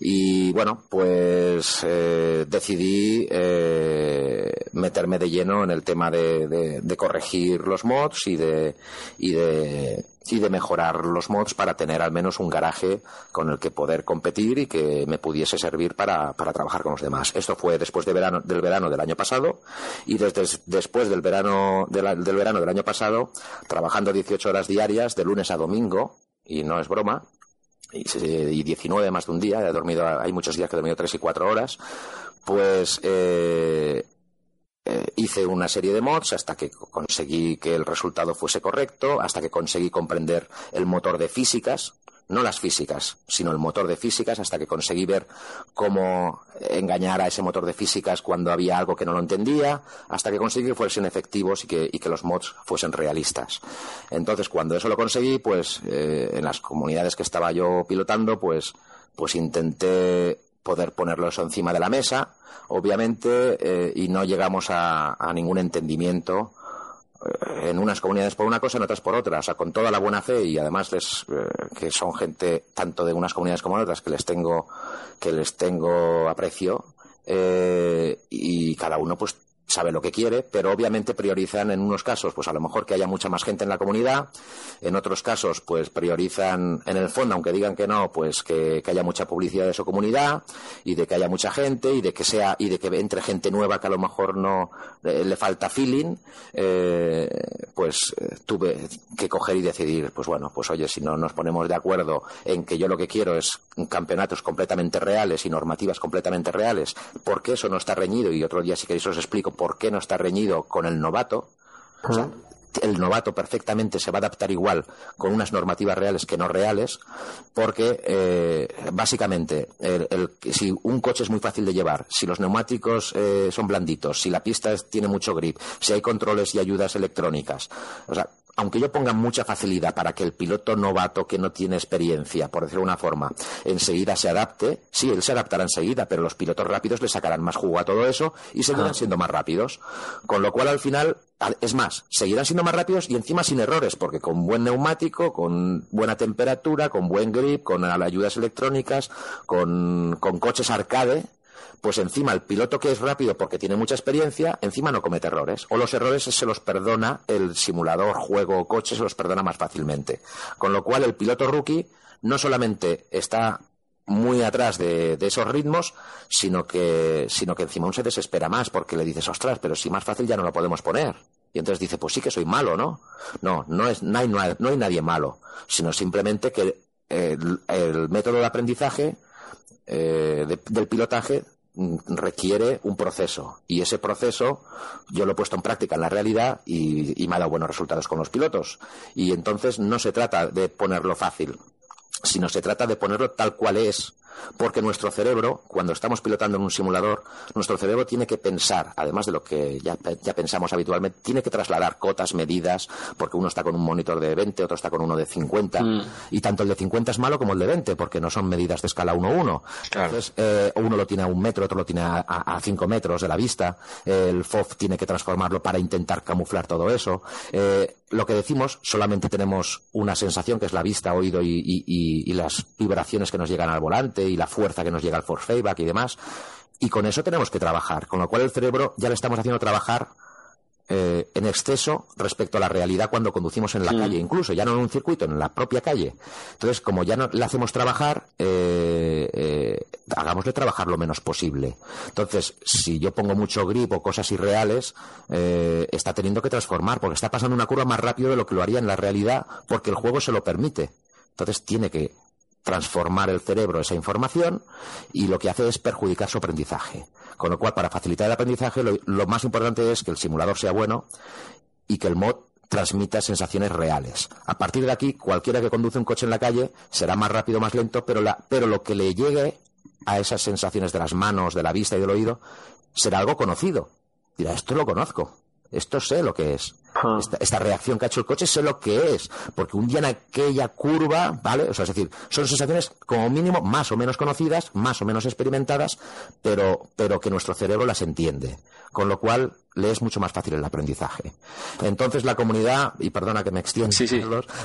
Y bueno, pues eh, decidí eh, meterme de lleno en el tema de, corregir los mods y de, y de y de mejorar los mods para tener al menos un garaje con el que poder competir y que me pudiese servir para, para trabajar con los demás. Esto fue después de verano, del verano del año pasado y desde después del verano, del verano del año pasado, trabajando 18 horas diarias de lunes a domingo, y no es broma, y, y 19 más de un día, he dormido, hay muchos días que he dormido 3 y 4 horas, pues eh, eh, hice una serie de mods hasta que conseguí que el resultado fuese correcto, hasta que conseguí comprender el motor de físicas, no las físicas, sino el motor de físicas, hasta que conseguí ver cómo engañar a ese motor de físicas cuando había algo que no lo entendía, hasta que conseguí que fuesen efectivos y que, los mods fuesen realistas. Entonces, cuando eso lo conseguí, pues eh, en las comunidades que estaba yo pilotando, pues, pues intenté poder ponerlo eso encima de la mesa, obviamente, eh, y no llegamos a, ningún entendimiento en unas comunidades por una cosa, en otras por otra, o sea, con toda la buena fe y además les, eh, que son gente tanto de unas comunidades como de otras que les tengo que les tengo aprecio y cada uno pues sabe lo que quiere, pero obviamente priorizan en unos casos, pues a lo mejor que haya mucha más gente en la comunidad, en otros casos, pues priorizan en el fondo, aunque digan que no, pues que, haya mucha publicidad de su comunidad y de que haya mucha gente y de que sea y de que entre gente nueva que a lo mejor no eh, le falta feeling, eh, pues eh, tuve que coger y decidir, pues bueno, pues oye, si no nos ponemos de acuerdo en que yo lo que quiero es campeonatos completamente reales y normativas completamente reales, porque eso no está reñido y otro día si queréis os explico por qué no está reñido con el novato. el novato perfectamente se va a adaptar igual con unas normativas reales que no reales, porque eh, básicamente si un coche es muy fácil de llevar, si los neumáticos eh, son blanditos, si la pista tiene mucho grip, si hay controles y ayudas electrónicas, o sea, aunque yo ponga mucha facilidad para que el piloto novato que no tiene experiencia, por decirlo de una forma, enseguida se adapte, sí, él se adaptará enseguida, pero los pilotos rápidos le sacarán más jugo a todo eso y seguirán siendo más rápidos. Con lo cual, al final, es más, seguirán siendo más rápidos y encima sin errores, porque con buen neumático, con buena temperatura, con buen grip, con ayudas electrónicas, con, con coches arcade, pues encima el piloto que es rápido porque tiene mucha experiencia, encima no comete errores. O los errores se los perdona el simulador, juego o coche, se los perdona más fácilmente. Con lo cual el piloto rookie no solamente está muy atrás de, esos ritmos, sino que, sino que encima aún se desespera más porque le dices, ostras, pero si más fácil ya no lo podemos poner. Y entonces dice, pues sí que soy malo, ¿no? No, no, es, no, hay, no hay nadie malo, sino simplemente que el, método de aprendizaje eh, del pilotaje requiere un proceso. Y ese proceso yo lo he puesto en práctica en la realidad y, y, me ha dado buenos resultados con los pilotos. Y entonces no se trata de ponerlo fácil sino se trata de ponerlo tal cual es porque nuestro cerebro, cuando estamos pilotando en un simulador, nuestro cerebro tiene que pensar, además de lo que ya, pensamos habitualmente, tiene que trasladar cotas, medidas, porque uno está con un monitor de 20, otro está con uno de 50, mm. y tanto el de 50 es malo como el de 20, porque no son medidas de escala 1-1. Entonces, eh, uno lo tiene a un metro, otro lo tiene a, 5 metros de la vista, el FOF tiene que transformarlo para intentar camuflar todo eso. Eh, lo que decimos, solamente tenemos una sensación que es la vista, oído y las vibraciones que nos llegan al volante y la fuerza que nos llega al force feedback y demás. Y con eso tenemos que trabajar, con lo cual el cerebro ya le estamos haciendo trabajar eh, en exceso respecto a la realidad cuando conducimos en la calle, incluso ya no en un circuito, en la propia calle. Entonces, como ya no le hacemos trabajar, eh, eh, hagámosle trabajar lo menos posible. Entonces, si yo pongo mucho grip o cosas irreales, está teniendo que transformar, porque está pasando una curva más rápido de lo que lo haría en la realidad, porque el juego se lo permite. Entonces, tiene que transformar el cerebro esa información y lo que hace es perjudicar su aprendizaje. Con lo cual, para facilitar el aprendizaje, lo, más importante es que el simulador sea bueno y que el mod transmita sensaciones reales. A partir de aquí, cualquiera que conduce un coche en la calle será más rápido, más lento, pero, pero lo que le llegue a esas sensaciones de las manos, de la vista y del oído será algo conocido. Dirá, esto lo conozco. Esto sé lo que es. Ah. Esta, reacción que ha hecho el coche sé lo que es. Porque un día en aquella curva, ¿vale? O sea, es decir, son sensaciones como mínimo más o menos conocidas, más o menos experimentadas, pero, pero que nuestro cerebro las entiende. Con lo cual, le es mucho más fácil el aprendizaje. Entonces, la comunidad, y perdona que me extienda,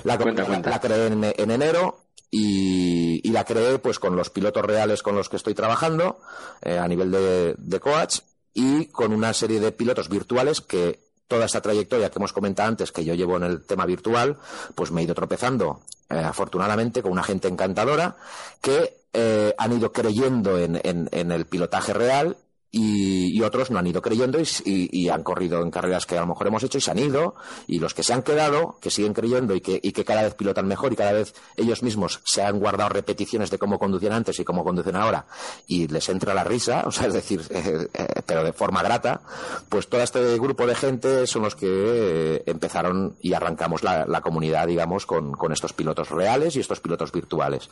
la, la creé en, enero y, la creé pues con los pilotos reales con los que estoy trabajando eh, a nivel de, de coach y con una serie de pilotos virtuales que toda esta trayectoria que hemos comentado antes, que yo llevo en el tema virtual, pues me he ido tropezando, eh, afortunadamente, con una gente encantadora que eh, han ido creyendo en, en, el pilotaje real y, otros no han ido creyendo y, han corrido en carreras que a lo mejor hemos hecho y se han ido y los que se han quedado, que siguen creyendo y que, cada vez pilotan mejor y cada vez ellos mismos se han guardado repeticiones de cómo conducían antes y cómo conducen ahora y les entra la risa, o sea, es decir, eh, eh, pero de forma grata, pues todo este grupo de gente son los que eh, empezaron y arrancamos la, comunidad, digamos, con estos pilotos reales y estos pilotos virtuales.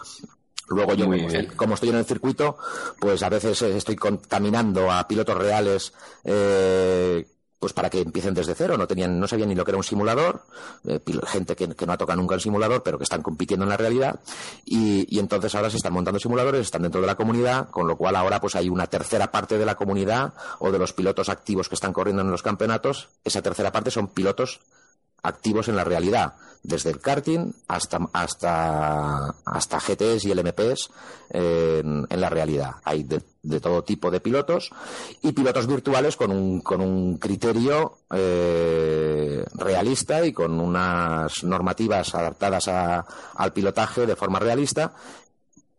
Luego yo, como estoy, en el circuito, pues a veces eh, estoy contaminando a pilotos reales eh, pues para que empiecen desde cero, no tenían, no sabían ni lo que era un simulador, eh, gente que, no ha tocado nunca un simulador, pero que están compitiendo en la realidad, y, entonces ahora se están montando simuladores, están dentro de la comunidad, con lo cual ahora pues hay una tercera parte de la comunidad o de los pilotos activos que están corriendo en los campeonatos, esa tercera parte son pilotos activos en la realidad, desde el karting hasta, hasta, hasta GTs y LMPs en, la realidad. Hay de, todo tipo de pilotos y pilotos virtuales con un, con un criterio eh, realista y con unas normativas adaptadas al pilotaje de forma realista.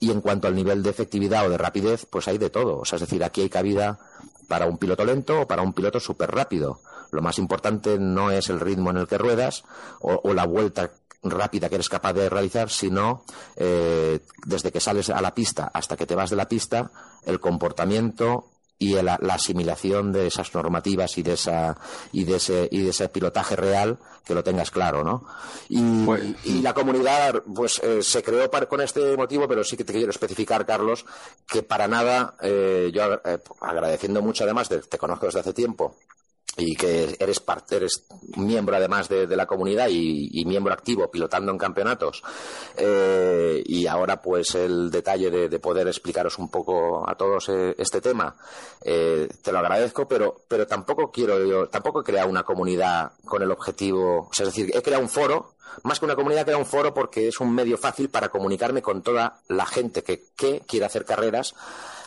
Y en cuanto al nivel de efectividad o de rapidez, pues hay de todo. O sea, es decir, aquí hay cabida para un piloto lento o para un piloto súper rápido. Lo más importante no es el ritmo en el que ruedas o, la vuelta rápida que eres capaz de realizar, sino eh, desde que sales a la pista hasta que te vas de la pista, el comportamiento y la, asimilación de esas normativas y de esa y de ese y de ese pilotaje real que lo tengas claro no y, pues, la comunidad pues eh, se creó con este motivo pero sí que te quiero especificar Carlos que para nada eh, yo agradeciendo mucho además te conozco desde hace tiempo y que eres parte, eres miembro además de, la comunidad y, miembro activo pilotando en campeonatos. Eh, y ahora pues el detalle de, poder explicaros un poco a todos eh, este tema eh, te lo agradezco pero pero tampoco quiero yo tampoco he creado una comunidad con el objetivo es decir he creado un foro más que una comunidad, he creado un foro porque es un medio fácil para comunicarme con toda la gente que, que quiere hacer carreras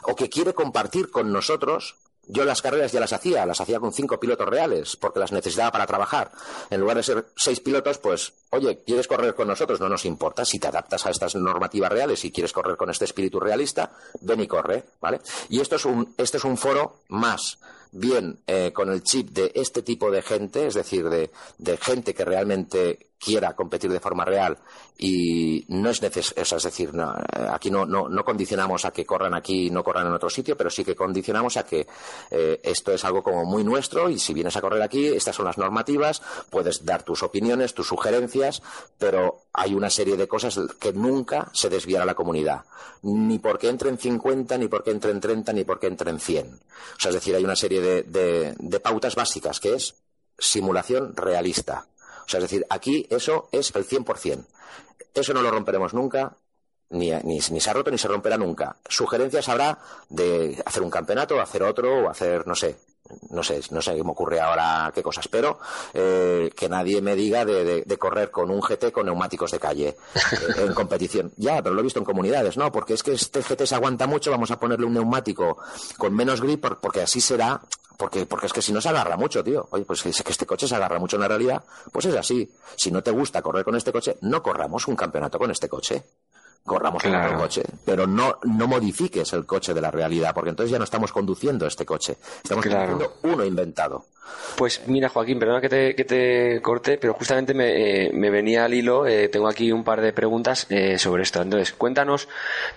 o que quiere compartir con nosotros yo las carreras ya las hacía, las hacía con cinco pilotos reales, porque las necesitaba para trabajar. En lugar de ser seis pilotos, pues, oye, ¿quieres correr con nosotros? No nos importa. Si te adaptas a estas normativas reales y quieres correr con este espíritu realista, ven y corre, ¿vale? Y esto es un, este es un foro más bien eh, con el chip de este tipo de gente, es decir, de, de gente que realmente quiera competir de forma real y no es necesario, es decir, aquí no, no, no, condicionamos a que corran aquí y no corran en otro sitio, pero sí que condicionamos a que eh, esto es algo como muy nuestro y si vienes a correr aquí, estas son las normativas, puedes dar tus opiniones, tus sugerencias, pero hay una serie de cosas que nunca se desviará la comunidad, ni porque entren 50, ni porque entren 30, ni porque entren 100. O sea, es decir, hay una serie de, de pautas básicas que es simulación realista o sea, es decir, aquí eso es el 100%. Eso no lo romperemos nunca, ni, ni, se ha roto ni se romperá nunca. Sugerencias habrá de hacer un campeonato, hacer otro, o hacer, no sé, no sé, no sé qué me ocurre ahora qué cosas, pero eh, que nadie me diga de, correr con un GT con neumáticos de calle eh, en competición. Ya, pero lo he visto en comunidades, ¿no? Porque es que este GT se aguanta mucho, vamos a ponerle un neumático con menos grip porque así será porque, porque es que si no se agarra mucho, tío. Oye, pues es que este coche se agarra mucho en la realidad, pues es así. Si no te gusta correr con este coche, no corramos un campeonato con este coche. Corramos con Claro. otro coche, pero no, no modifiques el coche de la realidad, porque entonces ya no estamos conduciendo este coche, estamos Claro. conduciendo uno inventado. Pues mira, Joaquín, perdona que te, que te corte, pero justamente me, eh, me venía al hilo, eh, tengo aquí un par de preguntas eh, sobre esto. Entonces, cuéntanos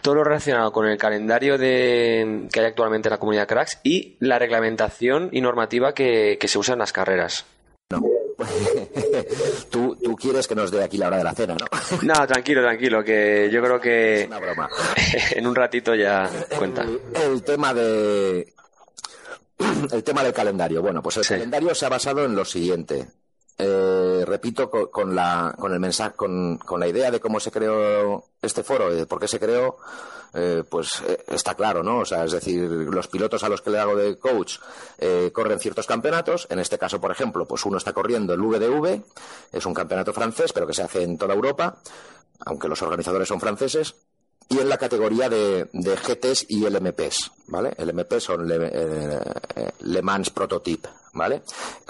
todo lo relacionado con el calendario de, que hay actualmente en la comunidad Cracks y la reglamentación y normativa que, que se usa en las carreras. No. tú, tú quieres que nos dé aquí la hora de la cena, ¿no? No, tranquilo, tranquilo, que yo creo que Una broma. en un ratito ya cuenta. El, el tema de el tema del calendario. Bueno, pues el Sí. calendario se ha basado en lo siguiente. Eh, repito co- con, la con el mensaje con, con la idea de cómo se creó este foro, de por qué se creó, eh, pues eh, está claro, ¿no? O sea, es decir, los pilotos a los que le hago de coach corren ciertos campeonatos. En este caso, por ejemplo, pues uno está corriendo el VDV, es un campeonato francés, pero que se hace en toda Europa, aunque los organizadores son franceses y en la categoría de, de GTs y LMPs, ¿vale? LMP son Le, eh, Le Mans Prototype, ¿vale?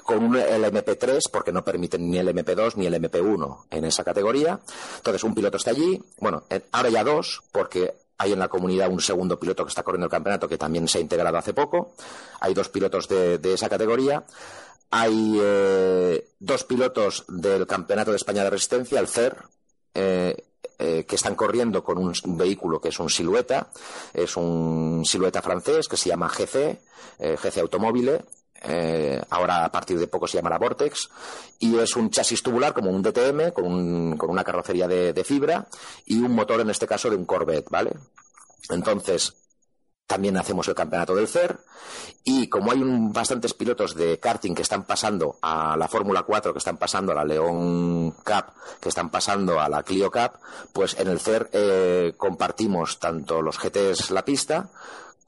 Con un LMP3 porque no permiten ni el MP2 ni el MP1 en esa categoría. Entonces un piloto está allí, bueno, ahora ya dos porque hay en la comunidad un segundo piloto que está corriendo el campeonato que también se ha integrado hace poco. Hay dos pilotos de, de esa categoría. Hay eh, dos pilotos del Campeonato de España de Resistencia, el CER, eh, eh, que están corriendo con un, vehículo que es un silueta, es un silueta francés que se llama GC, eh, GC Automóvil, eh, ahora a partir de poco se llamará Vortex, y es un chasis tubular como un DTM, con, un- con una carrocería de, de fibra y un motor en este caso de un Corvette, ¿vale? Entonces, también hacemos el campeonato del CER y como hay un- bastantes pilotos de karting que están pasando a la Fórmula 4, que están pasando a la León Cup, que están pasando a la Clio Cup, pues en el CER eh, compartimos tanto los GTs la pista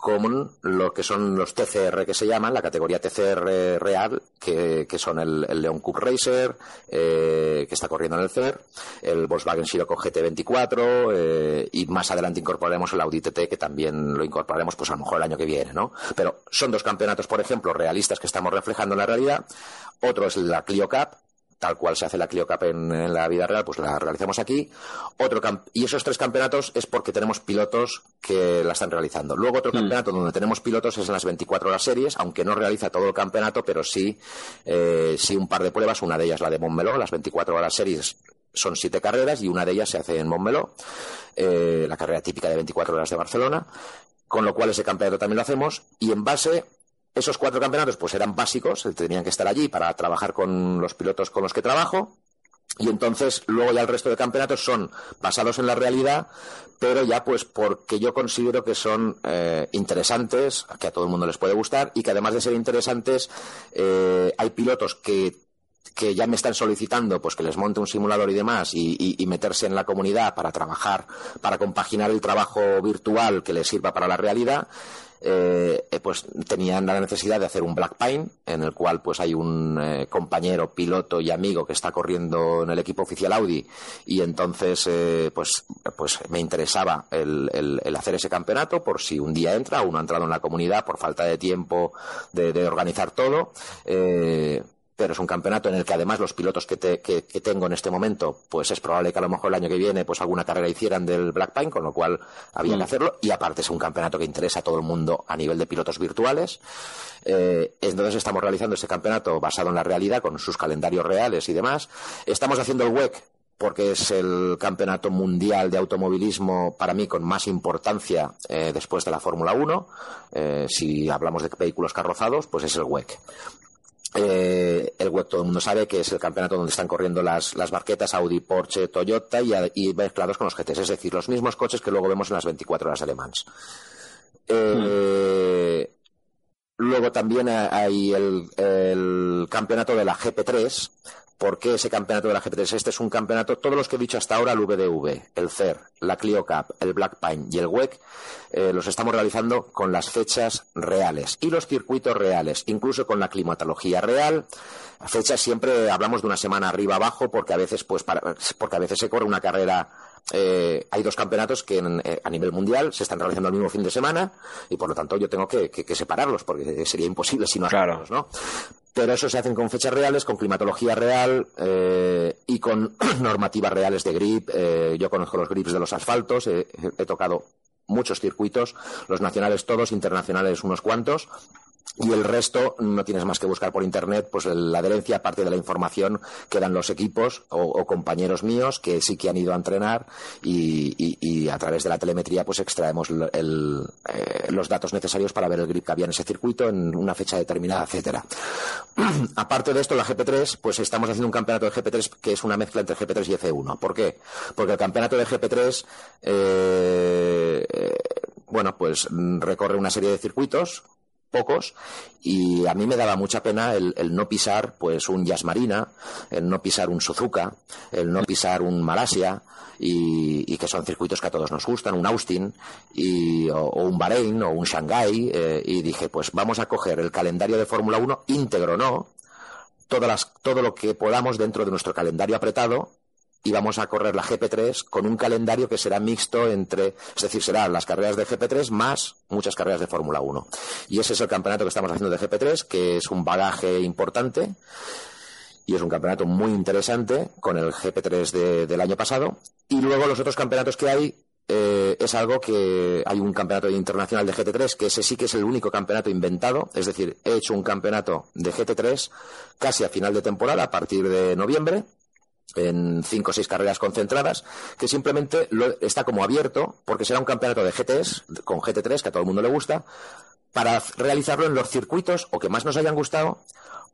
como lo que son los TCR que se llaman, la categoría TCR real, que, que son el, el León Cup Racer, eh, que está corriendo en el CER, el Volkswagen Scirocco GT24, eh, y más adelante incorporaremos el Audi TT, que también lo incorporaremos pues a lo mejor el año que viene, ¿no? Pero son dos campeonatos, por ejemplo, realistas que estamos reflejando en la realidad. Otro es la Clio Cup, tal cual se hace la Clio Cup en, en la vida real, pues la realizamos aquí. Otro y esos tres campeonatos es porque tenemos pilotos que la están realizando. Luego otro campeonato donde tenemos pilotos es en las 24 horas series, aunque no realiza todo el campeonato, pero sí, eh, sí un par de pruebas, una de ellas la de Montmeló, las 24 horas series son siete carreras y una de ellas se hace en Montmeló, eh, la carrera típica de 24 horas de Barcelona, con lo cual ese campeonato también lo hacemos y en base esos cuatro campeonatos pues eran básicos, eh, tenían que estar allí para trabajar con los pilotos con los que trabajo. Y entonces luego ya el resto de campeonatos son basados en la realidad, pero ya pues porque yo considero que son eh, interesantes, que a todo el mundo les puede gustar y que además de ser interesantes eh, hay pilotos que que ya me están solicitando pues que les monte un simulador y demás y, meterse en la comunidad para trabajar, para compaginar el trabajo virtual que les sirva para la realidad, eh, eh, pues tenían la necesidad de hacer un Black Pine en el cual pues hay un eh, compañero, piloto y amigo que está corriendo en el equipo oficial Audi y entonces eh, pues, pues me interesaba el, el- el hacer ese campeonato por si un día entra, uno ha entrado en la comunidad por falta de tiempo de, de organizar todo. Pero es un campeonato en el que además los pilotos que, te- que- que tengo en este momento, pues es probable que a lo mejor el año que viene pues alguna carrera hicieran del Black Pine, con lo cual había que hacerlo, y aparte es un campeonato que interesa a todo el mundo a nivel de pilotos virtuales. Eh, entonces estamos realizando ese campeonato basado en la realidad, con sus calendarios reales y demás. Estamos haciendo el WEC porque es el campeonato mundial de automovilismo para mí con más importancia eh, después de la Fórmula 1. Eh, si hablamos de vehículos carrozados, pues es el WEC. Eh, el WEC todo el mundo sabe que es el campeonato donde están corriendo las, las barquetas Audi, Porsche, Toyota y, mezclados con los GTs, es decir, los mismos coches que luego vemos en las 24 horas de. Eh, Luego también hay el campeonato de la GP3. ¿Por qué ese campeonato de la GP3? Este es un campeonato, todos los que he dicho hasta ahora, el VDV, el CER, la Clio Cup, el Black Pine y el WEC, eh, los estamos realizando con las fechas reales y los circuitos reales, incluso con la climatología real. Fechas siempre hablamos de una semana arriba abajo porque a veces pues para- porque a veces se corre una carrera eh, hay dos campeonatos que eh, a nivel mundial se están realizando el mismo fin de semana y por lo tanto yo tengo que, separarlos porque sería imposible si no hacerlos, ¿no? Pero eso se hacen con fechas reales, con climatología real y con normativas reales de grip. yo conozco los grips de los asfaltos, he tocado muchos circuitos, los nacionales todos, internacionales unos cuantos, y el resto no tienes más que buscar por internet pues la adherencia parte de la información que dan los equipos o, compañeros míos que sí que han ido a entrenar y, a través de la telemetría pues extraemos eh, los datos necesarios para ver el grip que había en ese circuito en una fecha determinada etcétera aparte de esto la GP3 pues estamos haciendo un campeonato de GP3 que es una mezcla entre GP3 y F1 ¿por qué? porque el campeonato de GP3 eh, bueno pues recorre una serie de circuitos pocos y a mí me daba mucha pena el, no pisar pues un Jazz Marina, el no pisar un Suzuka, el no pisar un Malasia y, que son circuitos que a todos nos gustan, un Austin y, o, un Bahrein o un Shanghai eh, y dije pues vamos a coger el calendario de Fórmula 1 íntegro, ¿no? Todas todo lo que podamos dentro de nuestro calendario apretado y vamos a correr la GP3 con un calendario que será mixto entre, es decir, serán las carreras de GP3 más muchas carreras de Fórmula 1. Y ese es el campeonato que estamos haciendo de GP3, que es un bagaje importante y es un campeonato muy interesante con el GP3 del año pasado. Y luego los otros campeonatos que hay eh, es algo que hay un campeonato internacional de GT3 que ese sí que es el único campeonato inventado, es decir, he hecho un campeonato de GT3 casi a final de temporada, a partir de noviembre, en cinco o seis carreras concentradas, que simplemente está como abierto, porque será un campeonato de GTs, con GT3, que a todo el mundo le gusta, para realizarlo en los circuitos o que más nos hayan gustado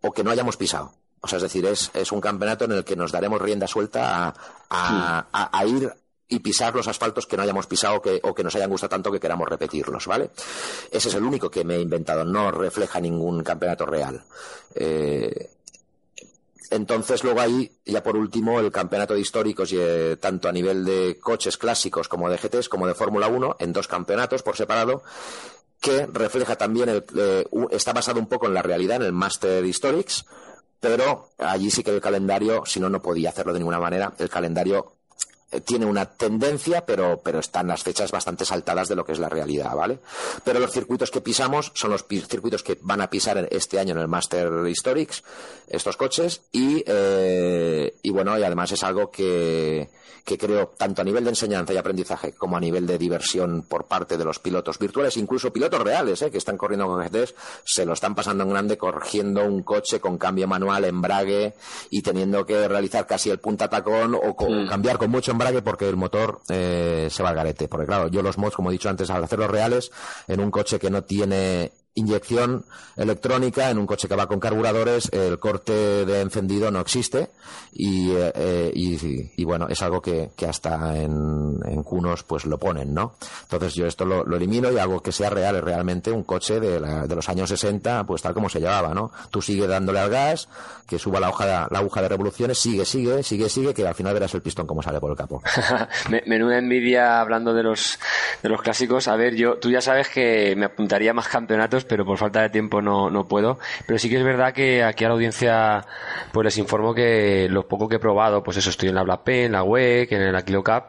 o que no hayamos pisado. O sea, es decir, es, un campeonato en el que nos daremos rienda suelta a, ir y pisar los asfaltos que no hayamos pisado o que nos hayan gustado tanto que queramos repetirlos, ¿vale? Ese es el único que me he inventado, no refleja ningún campeonato real. Eh, entonces, luego ahí, ya por último, el campeonato de históricos, eh, tanto a nivel de coches clásicos como de GTs, como de Fórmula 1, en dos campeonatos por separado, que refleja también, eh, está basado un poco en la realidad, en el Master Historics, pero allí sí que el calendario, si no, no podía hacerlo de ninguna manera, el calendario tiene una tendencia, pero, pero están las fechas bastante saltadas de lo que es la realidad, ¿vale? Pero los circuitos que pisamos son los circuitos que van a pisar este año en el Master Historics, estos coches, y, eh, y bueno, y además es algo que, que creo, tanto a nivel de enseñanza y aprendizaje como a nivel de diversión por parte de los pilotos virtuales, incluso pilotos reales, ¿eh? que están corriendo con GTs, se lo están pasando en grande corrigiendo un coche con cambio manual, embrague y teniendo que realizar casi el punta tacón o mm. cambiar con mucho embrague porque el motor eh, se va al garete. Porque claro, yo los mods, como he dicho antes, al hacerlos reales, en un coche que no tiene inyección electrónica en un coche que va con carburadores, el corte de encendido no existe y, eh, y, bueno, es algo que, hasta en, cunos pues lo ponen, ¿no? Entonces yo esto lo, elimino y hago que sea real, realmente un coche de, de, los años 60, pues tal como se llevaba, ¿no? Tú sigue dándole al gas, que suba la, hoja, la aguja de revoluciones, sigue, sigue, sigue, sigue, que al final verás el pistón como sale por el capo. Menuda envidia hablando de los, de los clásicos. A ver, yo, tú ya sabes que me apuntaría más campeonatos pero por falta de tiempo no, no puedo. Pero sí que es verdad que aquí a la audiencia pues les informo que lo poco que he probado, pues eso, estoy en la Black en la WEC, en la Clio Cup,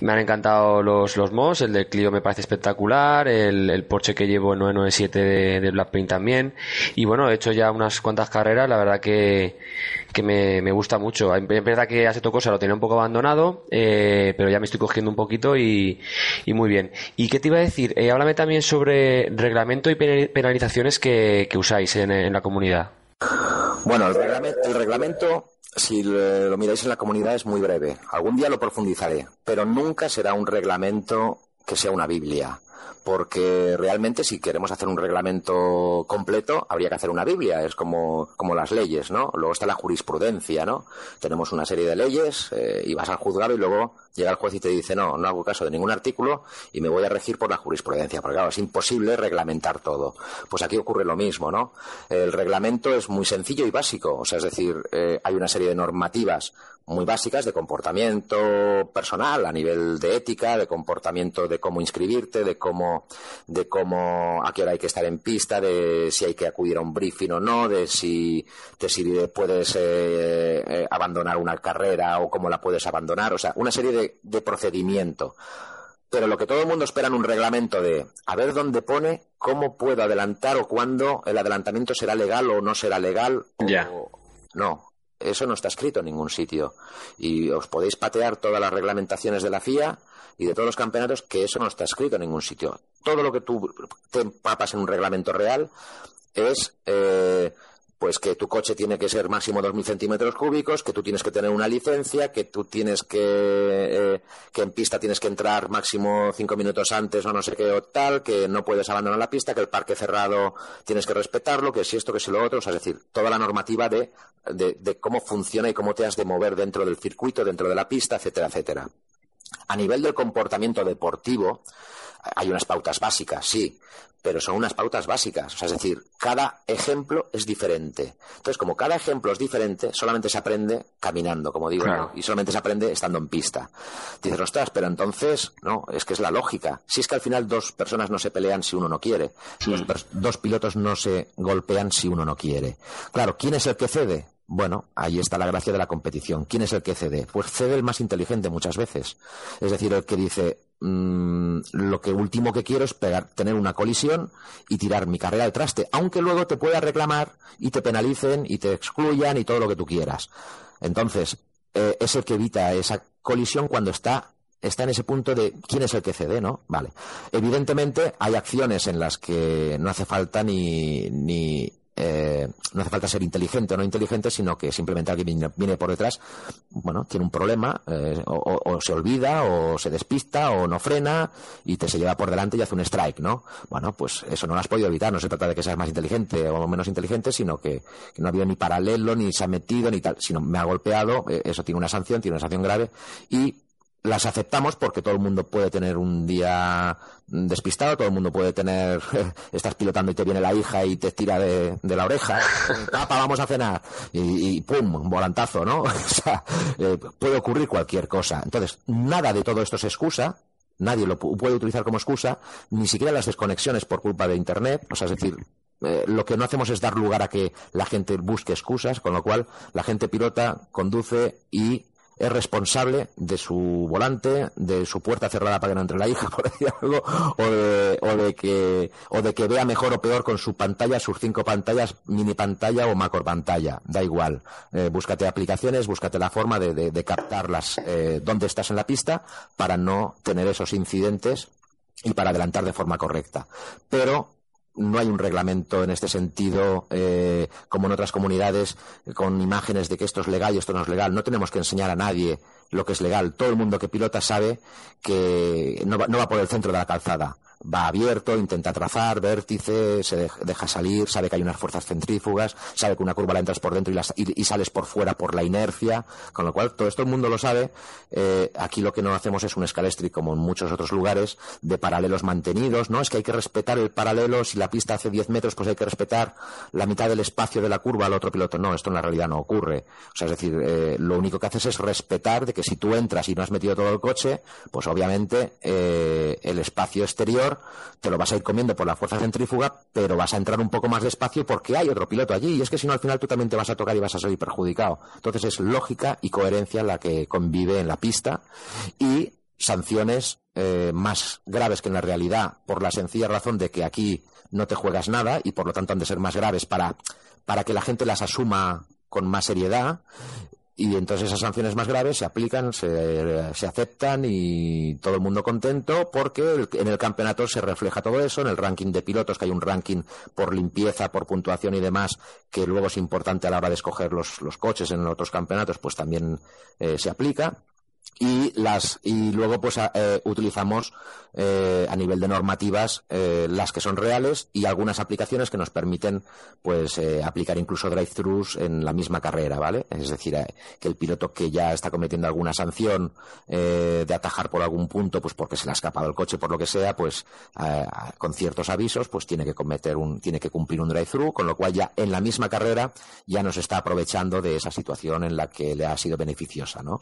me han encantado los, los mods, el de Clio me parece espectacular, el, el Porsche que llevo 997 de, de Black también, y bueno, he hecho ya unas cuantas carreras, la verdad que que me, me gusta mucho. Es verdad que hace Cosa lo tenía un poco abandonado, eh, pero ya me estoy cogiendo un poquito y, y muy bien. ¿Y qué te iba a decir? Eh, háblame también sobre reglamento y penalizaciones que, que usáis en, en, la comunidad. Bueno, el reglamento, el reglamento si lo miráis en la comunidad, es muy breve. Algún día lo profundizaré, pero nunca será un reglamento que sea una Biblia porque realmente si queremos hacer un reglamento completo habría que hacer una Biblia, es como, como las leyes, ¿no? Luego está la jurisprudencia, ¿no? Tenemos una serie de leyes eh, y vas al juzgado y luego llega el juez y te dice, no, no hago caso de ningún artículo y me voy a regir por la jurisprudencia, porque claro, es imposible reglamentar todo. Pues aquí ocurre lo mismo, ¿no? El reglamento es muy sencillo y básico, o sea, es decir, eh, hay una serie de normativas muy básicas de comportamiento personal, a nivel de ética, de comportamiento de cómo inscribirte, de cómo, de cómo, a qué hora hay que estar en pista, de si hay que acudir a un briefing o no, de si, de si puedes eh, eh, abandonar una carrera o cómo la puedes abandonar, o sea, una serie de de, procedimiento. Pero lo que todo el mundo espera en un reglamento de a ver dónde pone cómo puedo adelantar o cuándo el adelantamiento será legal o no será legal. o-. No, eso no está escrito en ningún sitio. Y os podéis patear todas las reglamentaciones de la FIA y de todos los campeonatos que eso no está escrito en ningún sitio. Todo lo que tú te empapas en un reglamento real es eh, pues que tu coche tiene que ser máximo 2.000 centímetros cúbicos, que tú tienes que tener una licencia, que tú tienes que, eh, que en pista tienes que entrar máximo cinco minutos antes o no sé qué o tal, que no puedes abandonar la pista, que el parque cerrado tienes que respetarlo, que si esto, que si lo otro, es decir, toda la normativa de, de, de cómo funciona y cómo te has de mover dentro del circuito, dentro de la pista, etcétera, etcétera. A nivel del comportamiento deportivo, hay unas pautas básicas, sí, pero son unas pautas básicas. O sea, es decir, cada ejemplo es diferente. Entonces, como cada ejemplo es diferente, solamente se aprende caminando, como digo, Claro. ¿no? y solamente se aprende estando en pista. Dices, ostras, pero entonces, no, es que es la lógica. Si es que al final dos personas no se pelean si uno no quiere, dos, pers- dos pilotos no se golpean si uno no quiere. Claro, ¿quién es el que cede? Bueno, ahí está la gracia de la competición. ¿Quién es el que cede? Pues cede el más inteligente muchas veces. Es decir, el que dice, mm, lo que último que quiero es tener una colisión y tirar mi carrera al traste, aunque luego te pueda reclamar y te penalicen y te excluyan y todo lo que tú quieras. Entonces, eh, es el que evita esa colisión cuando está está en ese punto de quién es el que cede, ¿no? Vale. Evidentemente hay acciones en las que no hace falta ni, ni eh, no hace falta ser inteligente o no inteligente, sino que simplemente alguien viene, por detrás, bueno, tiene un problema, eh, o, o- o se olvida, o se despista, o no frena, y te se lleva por delante y hace un strike, ¿no? Bueno, pues eso no lo has podido evitar, no se trata de que seas más inteligente o menos inteligente, sino que, que no ha habido ni paralelo, ni se ha metido, ni tal, sino me ha golpeado, eh, eso tiene una sanción, tiene una sanción grave, y las aceptamos porque todo el mundo puede tener un día despistado, todo el mundo puede tener, estás pilotando y te viene la hija y te tira de, de la oreja, papá, vamos a cenar, y, y pum, volantazo, ¿no? o sea, eh, puede ocurrir cualquier cosa. Entonces, nada de todo esto es excusa, nadie lo pu- puede utilizar como excusa, ni siquiera las desconexiones por culpa de Internet, o sea, es decir, eh, lo que no hacemos es dar lugar a que la gente busque excusas, con lo cual la gente pilota, conduce y es responsable de su volante, de su puerta cerrada para que no entre la hija, por decir algo, o de, o de que, o de que vea mejor o peor con su pantalla, sus cinco pantallas, mini pantalla o macro pantalla, da igual. Eh, búscate aplicaciones, búscate la forma de, de, de captarlas eh, donde estás en la pista para no tener esos incidentes y para adelantar de forma correcta. Pero no hay un reglamento en este sentido, eh, como en otras comunidades, con imágenes de que esto es legal y esto no es legal. No tenemos que enseñar a nadie lo que es legal. Todo el mundo que pilota sabe que no va, no va por el centro de la calzada. Va abierto, intenta trazar, vértice, se dej- deja salir, sabe que hay unas fuerzas centrífugas, sabe que una curva la entras por dentro y, las- y sales por fuera por la inercia, con lo cual todo esto el mundo lo sabe. Eh, aquí lo que no hacemos es un escalestri como en muchos otros lugares de paralelos mantenidos, ¿no? Es que hay que respetar el paralelo, si la pista hace 10 metros, pues hay que respetar la mitad del espacio de la curva al otro piloto. No, esto en la realidad no ocurre. O sea, es decir, eh, lo único que haces es respetar de que si tú entras y no has metido todo el coche, pues obviamente eh, el espacio exterior te lo vas a ir comiendo por la fuerza centrífuga, pero vas a entrar un poco más despacio porque hay otro piloto allí. Y es que si no, al final tú también te vas a tocar y vas a salir perjudicado. Entonces es lógica y coherencia la que convive en la pista y sanciones eh, más graves que en la realidad por la sencilla razón de que aquí no te juegas nada y por lo tanto han de ser más graves para, para que la gente las asuma con más seriedad y entonces esas sanciones más graves se aplican, se, se aceptan y todo el mundo contento porque en el campeonato se refleja todo eso, en el ranking de pilotos, que hay un ranking por limpieza, por puntuación y demás, que luego es importante a la hora de escoger los, los coches en otros campeonatos, pues también eh, se aplica y las y luego pues eh, utilizamos eh, a nivel de normativas eh, las que son reales y algunas aplicaciones que nos permiten pues eh, aplicar incluso drive-thrus en la misma carrera vale es decir que el piloto que ya está cometiendo alguna sanción de atajar por algún punto pues porque se le ha escapado el coche por lo que sea pues con ciertos avisos pues tiene que cometer un tiene que cumplir un drive-thru con lo cual ya en la misma carrera ya nos está aprovechando de esa situación en la que le ha sido beneficiosa no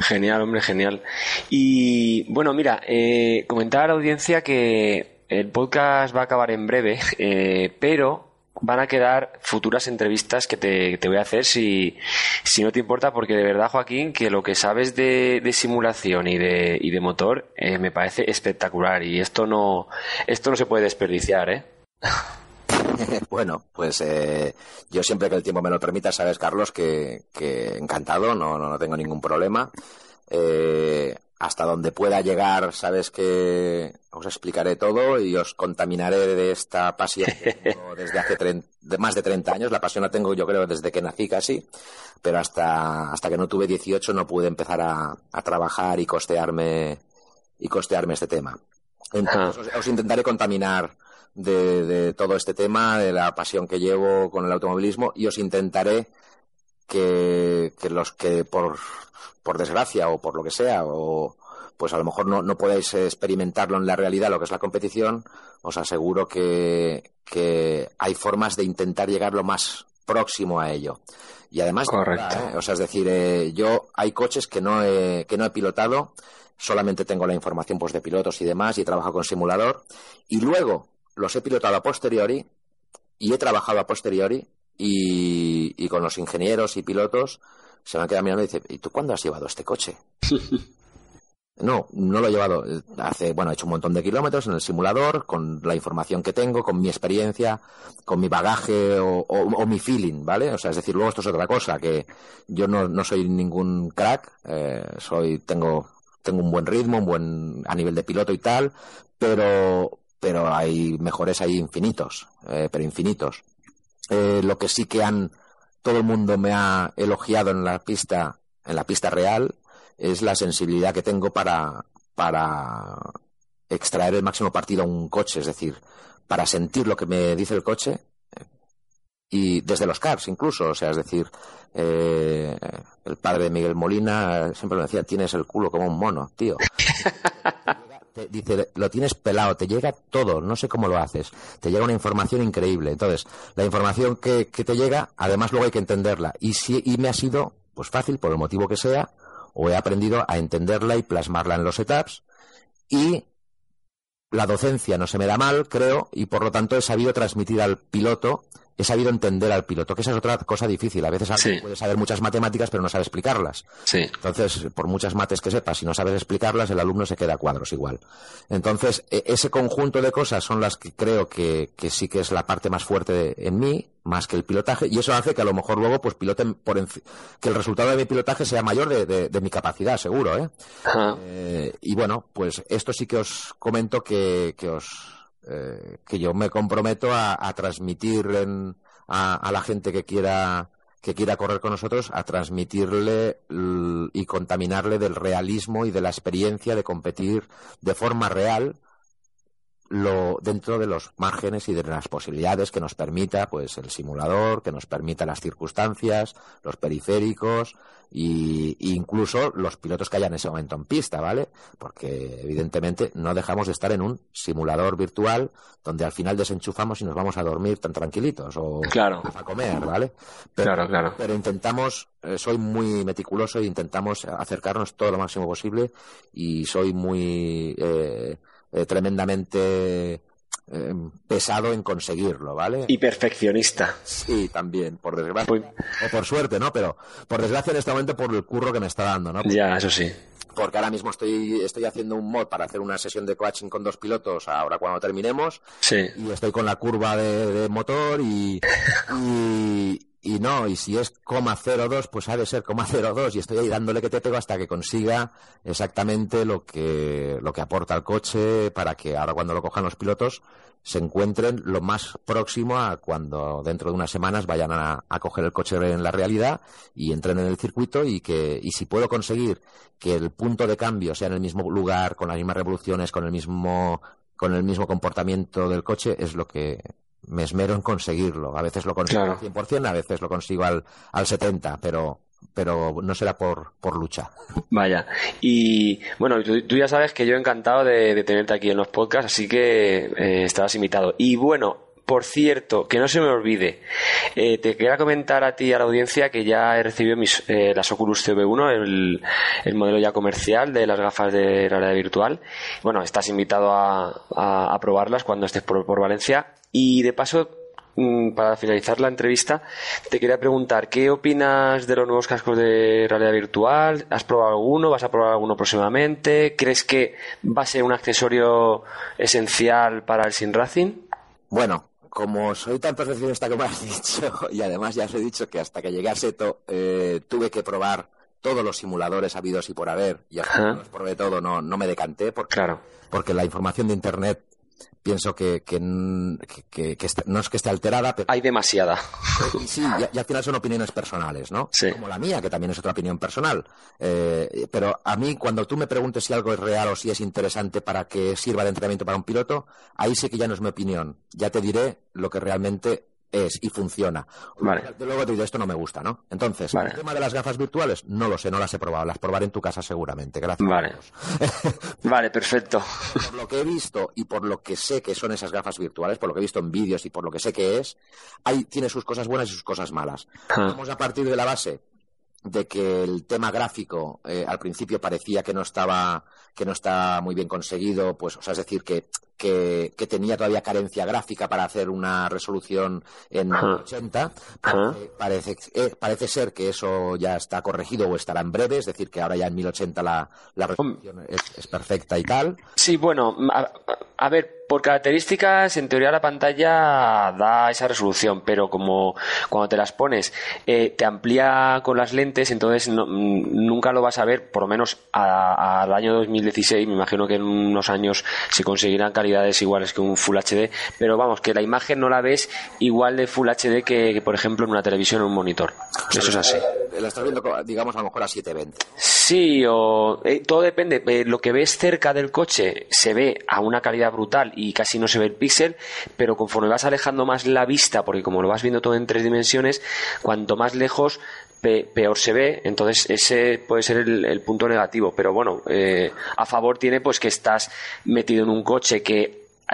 Genial, hombre, genial. Y bueno, mira, eh, comentar a la audiencia que el podcast va a acabar en breve, eh, pero van a quedar futuras entrevistas que te, te voy a hacer si, si, no te importa, porque de verdad, Joaquín, que lo que sabes de, de simulación y de, y de motor eh, me parece espectacular y esto no, esto no se puede desperdiciar, ¿eh? bueno, pues eh, yo siempre que el tiempo me lo permita, sabes, Carlos, que, que encantado, no, no, no, tengo ningún problema. Eh, hasta donde pueda llegar, sabes que os explicaré todo y os contaminaré de esta pasión que tengo desde hace de más de 30 años. La pasión la tengo yo creo desde que nací casi, pero hasta, hasta que no tuve 18 no pude empezar a, a trabajar y costearme, y costearme este tema. Entonces os, os intentaré contaminar de, de, todo este tema, de la pasión que llevo con el automovilismo y os intentaré que, que los que por, por desgracia o por lo que sea, o pues a lo mejor no, no podáis experimentarlo en la realidad, lo que es la competición, os aseguro que, que hay formas de intentar llegar lo más próximo a ello. Y además, Correcto. ¿eh? o sea, es decir, eh, yo hay coches que no he, que no he pilotado, solamente tengo la información pues, de pilotos y demás, y he trabajado con simulador, y luego los he pilotado a posteriori y he trabajado a posteriori y, y con los ingenieros y pilotos se me han quedado mirando y dice, ¿y tú cuándo has llevado este coche? No, no lo he llevado. Hace, bueno, he hecho un montón de kilómetros en el simulador, con la información que tengo, con mi experiencia, con mi bagaje o, o, o mi feeling, ¿vale? O sea, es decir, luego esto es otra cosa, que yo no, no soy ningún crack, eh, soy, tengo, tengo un buen ritmo, un buen, a nivel de piloto y tal, pero, pero hay mejores ahí infinitos, eh, pero infinitos. Eh, lo que sí que han, todo el mundo me ha elogiado en la pista, en la pista real, es la sensibilidad que tengo para, para extraer el máximo partido a un coche, es decir, para sentir lo que me dice el coche y desde los cars incluso, o sea, es decir, eh, el padre de Miguel Molina siempre me decía, tienes el culo como un mono, tío. Dice, lo tienes pelado, te llega todo, no sé cómo lo haces, te llega una información increíble. Entonces, la información que, que te llega, además luego hay que entenderla. Y, si, y me ha sido, pues fácil, por el motivo que sea, o he aprendido a entenderla y plasmarla en los setups y la docencia no se me da mal, creo, y por lo tanto he sabido transmitir al piloto, he sabido entender al piloto, que esa es otra cosa difícil. A veces alguien Sí. puede saber muchas matemáticas pero no sabe explicarlas. Sí. Entonces, por muchas mates que sepas, si no sabes explicarlas, el alumno se queda a cuadros igual. Entonces, e- ese conjunto de cosas son las que creo que, que sí que es la parte más fuerte de- en mí, más que el pilotaje, y eso hace que a lo mejor luego pues piloten por que el resultado de mi pilotaje sea mayor de, de- de mi capacidad, seguro, ¿eh? Eh, y bueno, pues esto sí que os comento que, que os eh, que yo me comprometo a, a transmitir a, a la gente que quiera que quiera correr con nosotros a transmitirle y contaminarle del realismo y de la experiencia de competir de forma real lo dentro de los márgenes y de las posibilidades que nos permita pues el simulador, que nos permita las circunstancias, los periféricos y, y incluso los pilotos que haya en ese momento en pista, ¿vale? Porque evidentemente no dejamos de estar en un simulador virtual donde al final desenchufamos y nos vamos a dormir tan tranquilitos o Claro. a comer, ¿vale? Claro, claro. Pero intentamos, eh, soy muy meticuloso e intentamos acercarnos todo lo máximo posible y soy muy eh, eh, tremendamente eh, pesado en conseguirlo, ¿vale? Y perfeccionista. Sí, también, por desgracia. Pues- O por suerte, ¿no? Pero por desgracia en este momento por el curro que me está dando, ¿no? Ya, eso sí. Porque ahora mismo estoy, estoy haciendo un mod para hacer una sesión de coaching con dos pilotos ahora cuando terminemos Sí. y estoy con la curva de, de motor y, y, y no, y si es coma 02, pues ha de ser coma 02 y estoy ahí dándole que te pego hasta que consiga exactamente lo que, lo que aporta el coche para que ahora cuando lo cojan los pilotos se encuentren lo más próximo a cuando dentro de unas semanas vayan a, a coger el coche en la realidad y entren en el circuito y que y si puedo conseguir que el punto de cambio sea en el mismo lugar con las mismas revoluciones con el mismo con el mismo comportamiento del coche es lo que me esmero en conseguirlo. A veces lo consigo Claro. al 100%, a veces lo consigo al, al 70%, pero, pero no será por, por lucha. Vaya. Y bueno, tú, tú ya sabes que yo encantado de, de tenerte aquí en los podcasts, así que eh, estarás invitado. Y bueno, por cierto, que no se me olvide, eh, te quería comentar a ti y a la audiencia que ya he recibido mis, eh, las Oculus CV1, el, el modelo ya comercial de las gafas de realidad virtual. Bueno, estás invitado a probarlas cuando estés por, por Valencia. Y de paso, mm, para finalizar la entrevista, te quería preguntar, ¿qué opinas de los nuevos cascos de realidad virtual? ¿Has probado alguno? ¿Vas a probar alguno próximamente? ¿Crees que va a ser un accesorio esencial para el Sin Racing? Bueno, como soy tan perfeccionista como has dicho, y además ya os he dicho que hasta que llegué a Seto eh, tuve que probar todos los simuladores habidos y por haber, y hasta que los probé todo, no, no me decanté, porque, Claro. porque la información de Internet pienso que, que, no es que esté alterada, pero Hay demasiada. y sí, y, y al final son opiniones personales, ¿no? Sí. Como la mía, que también es otra opinión personal. Eh, pero a mí, cuando tú me preguntes si algo es real o si es interesante para que sirva de entrenamiento para un piloto, ahí sí que ya no es mi opinión. Ya te diré lo que realmente es y funciona. Vale. Luego te digo, esto no me gusta, ¿no? Entonces, Vale. el tema de las gafas virtuales, no lo sé, no las he probado. Las probaré en tu casa seguramente. Gracias. Vale. Vale, perfecto. Por lo que he visto y por lo que sé que son esas gafas virtuales, por lo que he visto en vídeos y por lo que sé que es, hay, tiene sus cosas buenas y sus cosas malas. Ah. Vamos a partir de la base de que el tema gráfico eh, al principio parecía que no estaba que no está muy bien conseguido, pues, o sea, es decir, que, que, que tenía todavía carencia gráfica para hacer una resolución en Ajá. 80. Ajá. Parece, parece, eh, parece ser que eso ya está corregido o estará en breve, es decir, que ahora ya en 1080 la, la resolución es, es perfecta y tal. Sí, bueno, a, a ver, por características, en teoría la pantalla da esa resolución, pero como cuando te las pones eh, te amplía con las lentes, entonces no- mm, nunca lo vas a ver, por lo menos al año 2016, me imagino que en unos años se conseguirán calidades iguales que un Full HD, pero vamos, que la imagen no la ves igual de Full HD que, que, por ejemplo, en una televisión o un monitor. Eso es así. Eh, La estás viendo, digamos, a lo mejor a 720. Sí, o eh, todo depende. Eh, lo que ves cerca del coche se ve a una calidad brutal y casi no se ve el píxel, pero conforme vas alejando más la vista, porque como lo vas viendo todo en tres dimensiones, cuanto más lejos pe- peor se ve, entonces ese puede ser el, el punto negativo. Pero bueno, eh, a favor tiene pues que estás metido en un coche que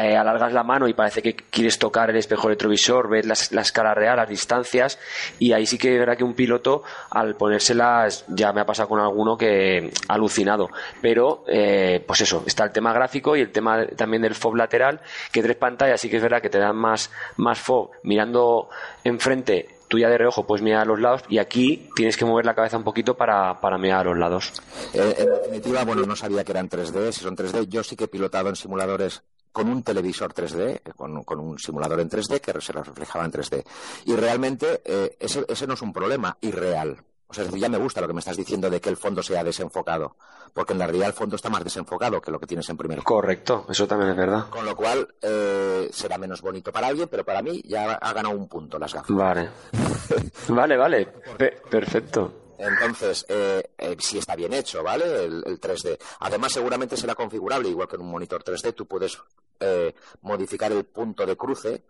eh, alargas la mano y parece que quieres tocar el espejo retrovisor, ves las- la escala real, las distancias, y ahí sí que es verdad que un piloto, al ponérselas, ya me ha pasado con alguno que alucinado. Pero, eh, pues eso, está el tema gráfico y el tema también del FOB lateral, que tres pantallas sí que es verdad que te dan más, más FOB mirando enfrente. Tú ya de reojo puedes mirar a los lados y aquí tienes que mover la cabeza un poquito para, para mirar a los lados. Eh, en definitiva, bueno, no sabía que eran 3D, si son 3D. Yo sí que he pilotado en simuladores con un televisor 3D, eh, con, con un simulador en 3D que se reflejaba en 3D. Y realmente eh, ese, ese no es un problema irreal. O sea, es decir, ya me gusta lo que me estás diciendo de que el fondo sea desenfocado, porque en la realidad el fondo está más desenfocado que lo que tienes en primer Correcto, eso también es verdad. Con lo cual, eh, será menos bonito para alguien, pero para mí ya ha ganado un punto las gafas. Vale. Vale, vale. Pe- perfecto. Entonces, eh, eh, sí está bien hecho, ¿vale? El, el 3D. Además, seguramente será configurable, igual que en un monitor 3D. Tú puedes eh, modificar el punto de cruce,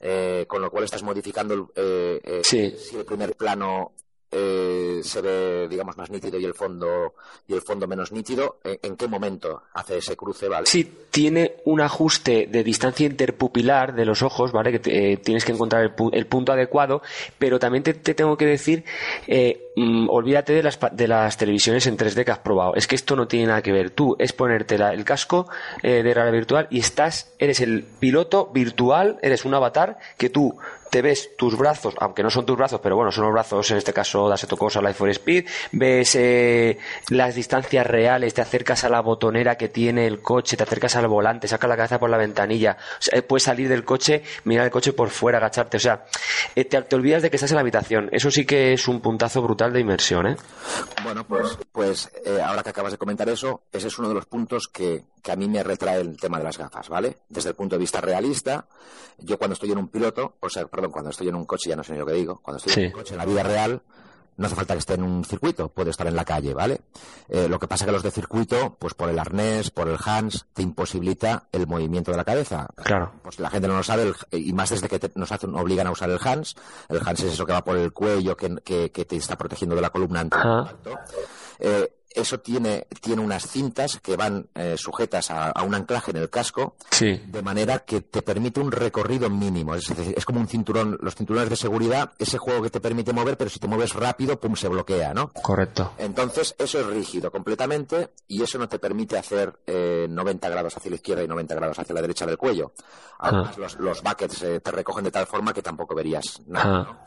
eh, con lo cual estás modificando el, eh, eh, Sí. si el primer plano eh, se ve, digamos, más nítido y el fondo y el fondo menos nítido. ¿En, en qué momento hace ese cruce, vale? Sí, tiene un ajuste de distancia interpupilar de los ojos, ¿vale? Que eh, tienes que encontrar el, pu- el punto adecuado, pero también te, te tengo que decir, eh, mm, olvídate de las, de las televisiones en 3D que has probado. Es que esto no tiene nada que ver. Tú es ponerte el casco eh, de realidad virtual y estás, eres el piloto virtual, eres un avatar que tú te ves tus brazos, aunque no son tus brazos, pero bueno, son los brazos, en este caso, de Assetto Corsa Life for Speed, ves eh, las distancias reales, te acercas a la botonera que tiene el coche, te acercas al volante, sacas la cabeza por la ventanilla, eh, puedes salir del coche, mirar el coche por fuera, agacharte, o sea, eh, te, olvidas de que estás en la habitación. Eso sí que es un puntazo brutal de inmersión, ¿eh? Bueno, pues, pues ahora que acabas de comentar eso, ese es uno de los puntos que, que a mí me retrae el tema de las gafas, ¿vale? Desde el punto de vista realista, yo cuando estoy en un piloto, o sea, perdón, cuando estoy en un coche, ya no sé ni lo que digo, cuando estoy Sí. en un coche en la vida real, no hace falta que esté en un circuito, puede estar en la calle, ¿vale? Eh, lo que pasa que los de circuito, pues por el arnés, por el hands, te imposibilita el movimiento de la cabeza. Claro. Pues la gente no lo sabe, el- y más desde que te- nos hacen, obligan a usar el hands. El hands es eso que va por el cuello, que, que- que te está protegiendo de la columna ante el. Eh, eso tiene, tiene unas cintas que van eh, sujetas a, a un anclaje en el casco, Sí. de manera que te permite un recorrido mínimo. Es decir, es como un cinturón, los cinturones de seguridad, ese juego que te permite mover, pero si te mueves rápido, pum, se bloquea, ¿no? Correcto. Entonces, eso es rígido completamente y eso no te permite hacer eh, 90 grados hacia la izquierda y 90 grados hacia la derecha del cuello. Además, Ah. los, los buckets eh, te recogen de tal forma que tampoco verías nada. Ah. ¿no?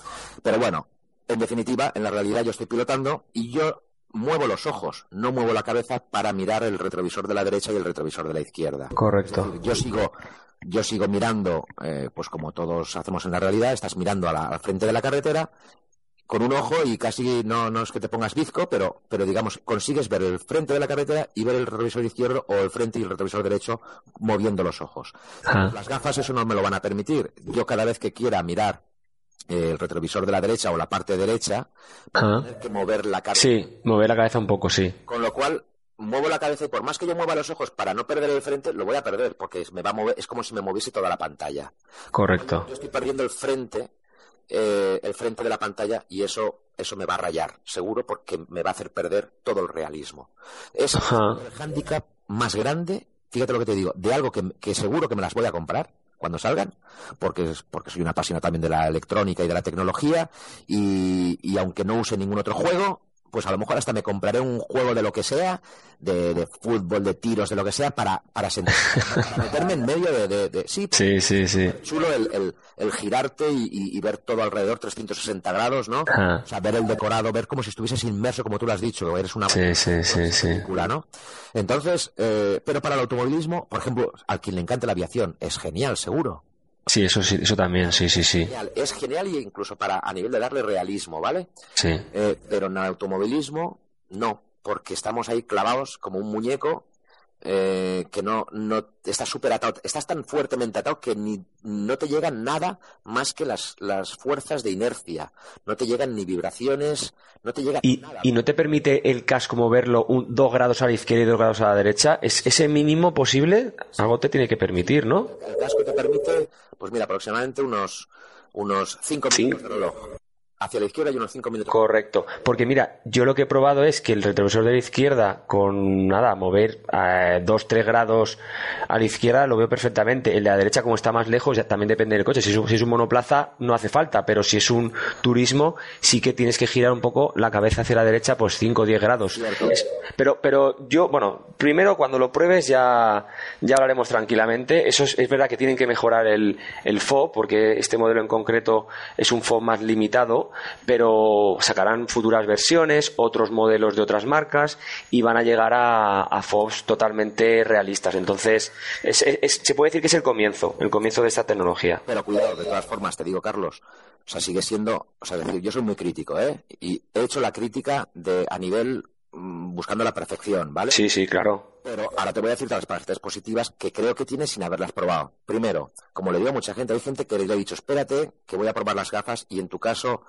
Pero bueno, en definitiva, en la realidad yo estoy pilotando y yo muevo los ojos, no muevo la cabeza para mirar el retrovisor de la derecha y el retrovisor de la izquierda. Correcto. Yo sigo, yo sigo mirando, eh, pues como todos hacemos en la realidad, estás mirando a la- al frente de la carretera con un ojo y casi no, no es que te pongas bizco, pero, pero digamos, consigues ver el frente de la carretera y ver el retrovisor izquierdo o el frente y el retrovisor derecho moviendo los ojos. Ah. Las gafas eso no me lo van a permitir. Yo cada vez que quiera mirar el retrovisor de la derecha o la parte derecha, Ah. tener que mover la cabeza. Sí, mover la cabeza un poco, sí. Con lo cual, muevo la cabeza y por más que yo mueva los ojos para no perder el frente, lo voy a perder porque me va a mover, es como si me moviese toda la pantalla. Correcto. Yo estoy perdiendo el frente, eh, el frente de la pantalla y eso, eso me va a rayar, seguro, porque me va a hacer perder todo el realismo. Es Ajá. el hándicap más grande, fíjate lo que te digo, de algo que, que seguro que me las voy a comprar cuando salgan, porque, porque soy una apasionada también de la electrónica y de la tecnología, y, y aunque no use ningún otro juego, pues a lo mejor hasta me compraré un juego de lo que sea, de, de fútbol, de tiros, de lo que sea, para, para, sentir- para meterme en medio de... de- de- sí, Sí, sí, sí. chulo el, el- el girarte y, ver todo alrededor 360 grados, ¿no? O sea, ver el decorado, ver como si estuvieses inmerso, como tú lo has dicho, eres una Sí, sí, sí, sí. película, ¿no? Entonces, eh, pero para el automovilismo, por ejemplo, al quien le encanta la aviación, es genial, seguro. Sí, eso sí, eso también, sí, sí, sí. Genial, es genial y incluso para a nivel de darle realismo, ¿vale? Sí. Eh, pero en el automovilismo, no, porque estamos ahí clavados como un muñeco eh, que no, no estás súper atado, estás tan fuertemente atado que ni, no te llegan nada más que las, las fuerzas de inercia, no te llegan ni vibraciones, no te llega ¿Y, nada. y no te permite el casco moverlo un, dos grados a la izquierda y dos grados a la derecha? ¿Es ese mínimo posible? Algo te tiene que permitir, ¿no? El casco te permite, pues mira, aproximadamente unos, unos cinco Sí. minutos de reloj. Hacia la izquierda y unos cinco minutos. Correcto. Porque mira, yo lo que he probado es que el retrovisor de la izquierda, con nada, mover a 2-3 grados a la izquierda, lo veo perfectamente. El de la derecha, como está más lejos, ya también depende del coche. Si es, un, si es un monoplaza, no hace falta, pero si es un turismo, sí que tienes que girar un poco la cabeza hacia la derecha, pues 5 o 10 grados. Cierto. Pero, pero yo, bueno, primero cuando lo pruebes ya, ya hablaremos tranquilamente. Eso es, es verdad que tienen que mejorar el, el FOB, porque este modelo en concreto es un FOB más limitado, pero sacarán futuras versiones, otros modelos de otras marcas y van a llegar a, a FOBs totalmente realistas. Entonces, es- es- se puede decir que es el comienzo, el comienzo de esta tecnología. Pero cuidado, de todas formas, te digo, Carlos, o sea, sigue siendo, o sea, decir, yo soy muy crítico, ¿eh? Y he hecho la crítica de a nivel buscando la perfección, ¿vale? Sí, sí, claro. Pero ahora te voy a decir todas las partes positivas que creo que tienes sin haberlas probado. Primero, como le digo a mucha gente, hay gente que le he dicho, espérate, que voy a probar las gafas y en tu caso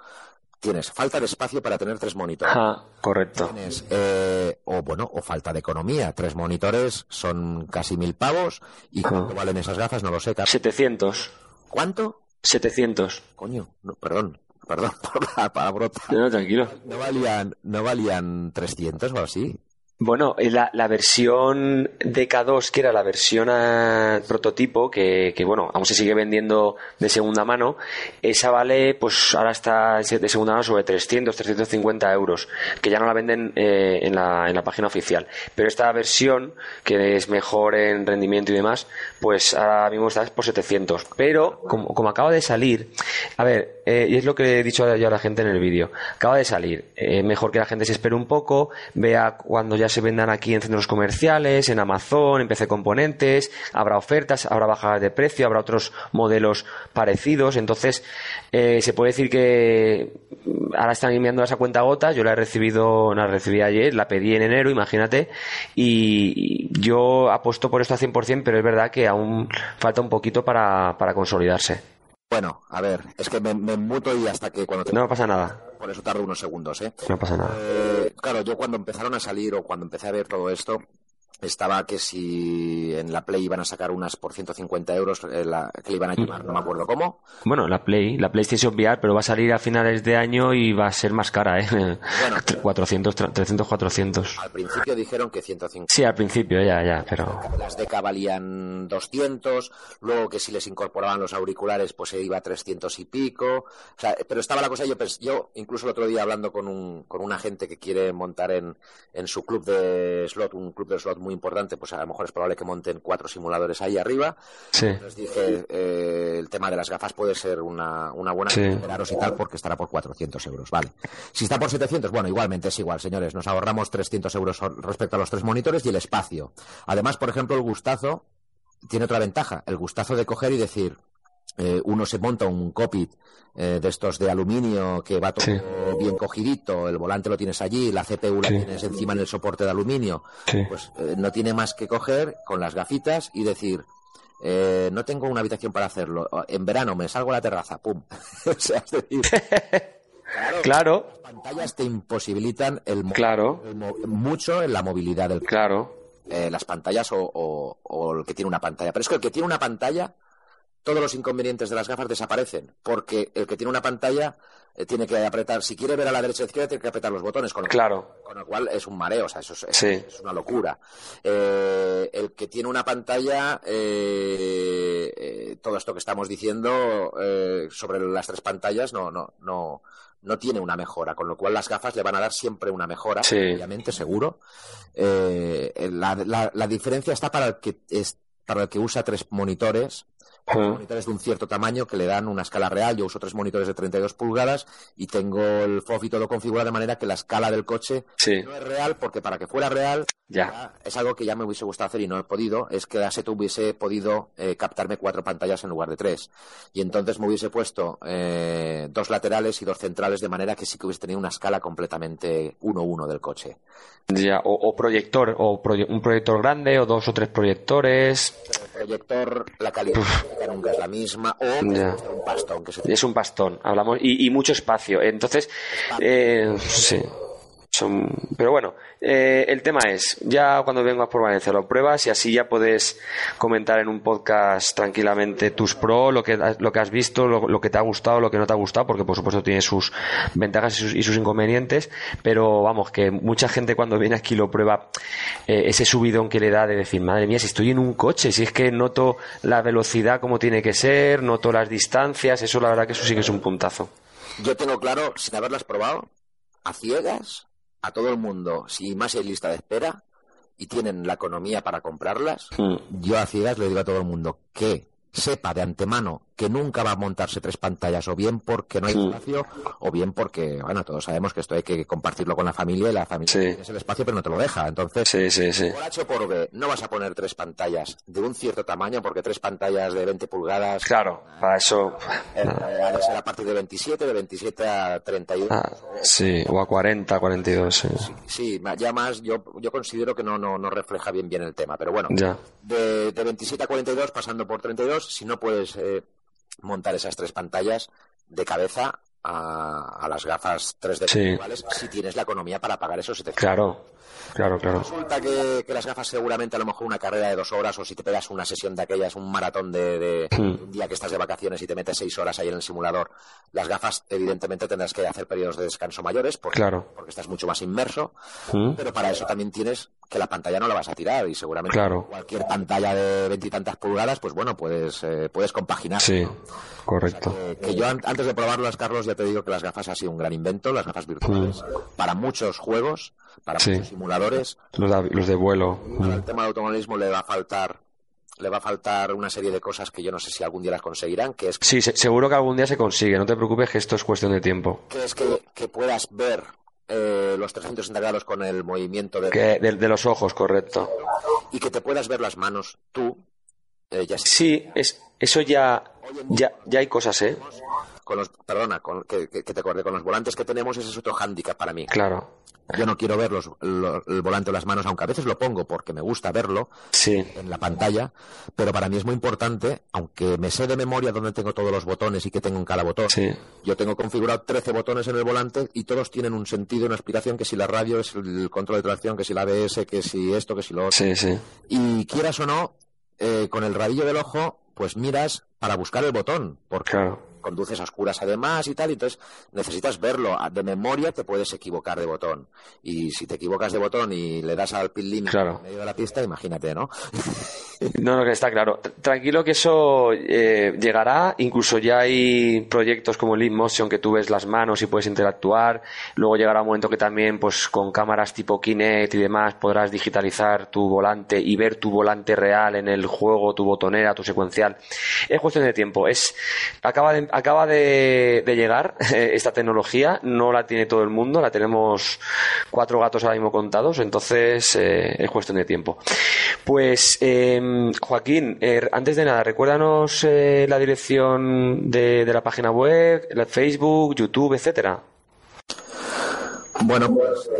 tienes falta de espacio para tener tres monitores. Ajá, correcto. Tienes, eh, o bueno, o falta de economía. Tres monitores son casi mil pavos. ¿Y cuánto valen esas gafas? No lo sé. Carlos. 700. ¿Cuánto? 700. Coño, no, perdón, perdón por la palabrota. No, tranquilo. ¿No valían, no valían 300 o así? Bueno, la, la versión DK2, que era la versión ah, prototipo, que, que, bueno, aún se sigue vendiendo de segunda mano, esa vale, pues ahora está de segunda mano sobre 300, 350 euros, que ya no la venden eh, en, la, en la página oficial. Pero esta versión, que es mejor en rendimiento y demás, pues ahora mismo está por 700. Pero, como, como acaba de salir, a ver, eh, y es lo que he dicho yo a la gente en el vídeo, acaba de salir, eh, mejor que la gente se espere un poco, vea cuando ya se vendan aquí en centros comerciales, en Amazon, en PC Componentes, habrá ofertas, habrá bajadas de precio, habrá otros modelos parecidos, entonces eh, se puede decir que mm, ahora están enviando esa cuenta gota, yo la he recibido, la recibí ayer, la pedí en enero, imagínate, y yo apuesto por esto al 100%, pero es verdad que aún falta un poquito para consolidarse. Bueno, a ver, es que me, me muto y hasta que cuando te... No pasa nada, Por eso tardo unos segundos, ¿eh? no pasa nada. Eh, claro, yo cuando empezaron a salir o cuando empecé a ver todo esto, estaba que si en la Play iban a sacar unas por 150 euros eh, la- que le iban a llamar, no me acuerdo cómo. Bueno, la Play, la PlayStation VR, pero va a salir a finales de año y va a ser más cara, ¿eh? Bueno. 400, 300, 400. Al principio dijeron que 150. Sí, al principio, ya, ya, pero... Las DK valían 200, luego que si les incorporaban los auriculares pues se iba a 300 y pico. O sea, pero estaba la cosa, yo, pens- yo incluso el otro día hablando con un, con una gente que quiere montar en, en su club de slot, un club de slot muy importante, pues a lo mejor es probable que monten cuatro simuladores ahí arriba. Sí. Les dije, eh, el tema de las gafas puede ser una, una buena Sí. y tal, porque estará por 400 euros, vale. Si está por 700, bueno, igualmente es igual, señores, nos ahorramos 300 euros respecto a los tres monitores y el espacio. Además, por ejemplo, el gustazo tiene otra ventaja, el gustazo de coger y decir, eh, uno se monta un cockpit eh, de estos de aluminio que va todo Sí. bien cogidito, el volante lo tienes allí, la CPU la Sí. tienes encima en el soporte de aluminio, Sí. pues eh, no tiene más que coger con las gafitas y decir, eh, no tengo una habitación para hacerlo, en verano me salgo a la terraza, pum. o sea, es decir, Claro, las pantallas te imposibilitan el Claro. el mucho en la movilidad del claro. eh, las pantallas o, o- o el que tiene una pantalla. Pero es que el que tiene una pantalla, todos los inconvenientes de las gafas desaparecen, porque el que tiene una pantalla eh, tiene que apretar, si quiere ver a la derecha o izquierda, tiene que apretar los botones, con lo, Claro. con lo cual es un mareo, o sea, eso es, es- Sí. es una locura. Eh, el que tiene una pantalla, eh, eh, todo esto que estamos diciendo eh, sobre las tres pantallas no, no, no, no tiene una mejora, con lo cual las gafas le van a dar siempre una mejora, Sí. obviamente, seguro. Eh, la, la- la diferencia está para el que es para el que usa tres monitores, Monitores de un cierto tamaño que le dan una escala real. Yo uso tres monitores de 32 pulgadas y tengo el FOV y todo configurado de manera que la escala del coche Sí. no es real, porque para que fuera real Ya. es algo que ya me hubiese gustado hacer y no he podido, es que Asset hubiese podido eh, captarme cuatro pantallas en lugar de tres. Y entonces me hubiese puesto eh, dos laterales y dos centrales de manera que sí que hubiese tenido una escala completamente 1-1 del coche. Ya. O, o proyector, o proye- un proyector grande, o dos o tres proyectores. El proyector, la calidad que nunca es la misma, o Ya. un pastón que se Es un pastón, hablamos, y, y mucho espacio. Entonces, eh, sí. Pero bueno, eh, el tema es, ya cuando vengas por Valencia lo pruebas y así ya puedes comentar en un podcast tranquilamente tus pro, lo que, lo que has visto, lo, que te ha gustado, lo que no te ha gustado, porque por supuesto tiene sus ventajas y sus, y sus inconvenientes, pero vamos, que mucha gente cuando viene aquí lo prueba, eh, ese subidón que le da de decir, madre mía, si estoy en un coche, si es que noto la velocidad como tiene que ser, noto las distancias, eso la verdad que eso sí que es un puntazo. Yo tengo claro, sin haberlas probado, a ciegas, a todo el mundo, si más hay lista de espera y tienen la economía para comprarlas, Mm. yo a ciegas le digo a todo el mundo que sepa de antemano que nunca va a montarse tres pantallas, o bien porque no hay espacio, o bien porque, bueno, todos sabemos que esto hay que compartirlo con la familia y la familia Sí. tiene el espacio pero no te lo deja. Entonces, Sí, por H o por B, no vas a poner tres pantallas de un cierto tamaño, porque tres pantallas de 20 pulgadas Claro, para eso. eh, ha de ser a partir de 27, de 27 a 31. Ah, sí, o a 40, 42, sí. Sí, ya más yo, yo considero que no, no, no refleja bien bien el tema, pero bueno, Ya. de, de 27 a 42, pasando por 32, si no puedes eh, montar esas tres pantallas de cabeza a, a las gafas 3D Sí. virtuales, si tienes la economía para pagar esos 700. Claro, claro, claro. Resulta que, que las gafas seguramente a lo mejor una carrera de dos horas o si te pegas una sesión de aquellas, un maratón de, de- Hmm. un día que estás de vacaciones y te metes seis horas ahí en el simulador, las gafas evidentemente tendrás que hacer periodos de descanso mayores porque, Claro. porque estás mucho más inmerso, Mm. pero para eso también tienes que la pantalla no la vas a tirar y seguramente Claro. cualquier pantalla de veintitantas pulgadas, pues bueno, puedes, eh, puedes compaginar. Sí, ¿no? correcto. Que yo an- antes de probarlas, Carlos, ya te digo que las gafas ha sido un gran invento, las gafas virtuales, para muchos juegos, para Mm. Sí. muchos simuladores, Los de, los de vuelo. para el Mm. tema del automovilismo le va a faltar le va a faltar una serie de cosas que yo no sé si algún día las conseguirán, que es Sí, se- seguro que algún día se consigue, no te preocupes que esto es cuestión de tiempo. que, es que, que puedas ver eh, los 360 grados con el movimiento de, Que, de, de los ojos, correcto. y que te puedas ver las manos tú, eh, ya Sí, es, eso ya, ya, ya hay cosas, ¿eh? Con los, perdona, con, que, que- que te acordé, con los volantes que tenemos, ese es otro hándicap para mí. Claro. yo no quiero ver los, lo- el volante o las manos, aunque a veces lo pongo porque me gusta verlo Sí, en la pantalla, pero para mí es muy importante, aunque me sé de memoria dónde tengo todos los botones y qué tengo en cada botón. sí. Yo tengo configurado 13 botones en el volante y todos tienen un sentido una explicación, que si la radio es el control de tracción, que si la ABS, que si esto, que si lo otro. Sí, sí. Y quieras o no, eh, con el rabillo del ojo, pues miras para buscar el botón, porque Claro. Conduces a oscuras además y tal, y entonces necesitas verlo. A- De memoria te puedes equivocar de botón. Y si te equivocas de botón y le das al limit Claro. en medio de la pista, imagínate, ¿no? No, no, que está claro. Tranquilo que eso eh, llegará. Incluso ya hay proyectos como el Motion que tú ves las manos y puedes interactuar. Luego llegará un momento que también, pues con cámaras tipo Kinect y demás, podrás digitalizar tu volante y ver tu volante real en el juego, tu botonera, tu secuencial. Es cuestión de tiempo. Es acaba de, acaba de, de llegar eh, esta tecnología. No la tiene todo el mundo. La tenemos cuatro gatos ahora mismo contados. Entonces eh, es cuestión de tiempo. Pues eh, Joaquín, eh, antes de nada, recuérdanos eh, la dirección de, de la página web, la Facebook, YouTube, etcétera. Bueno, pues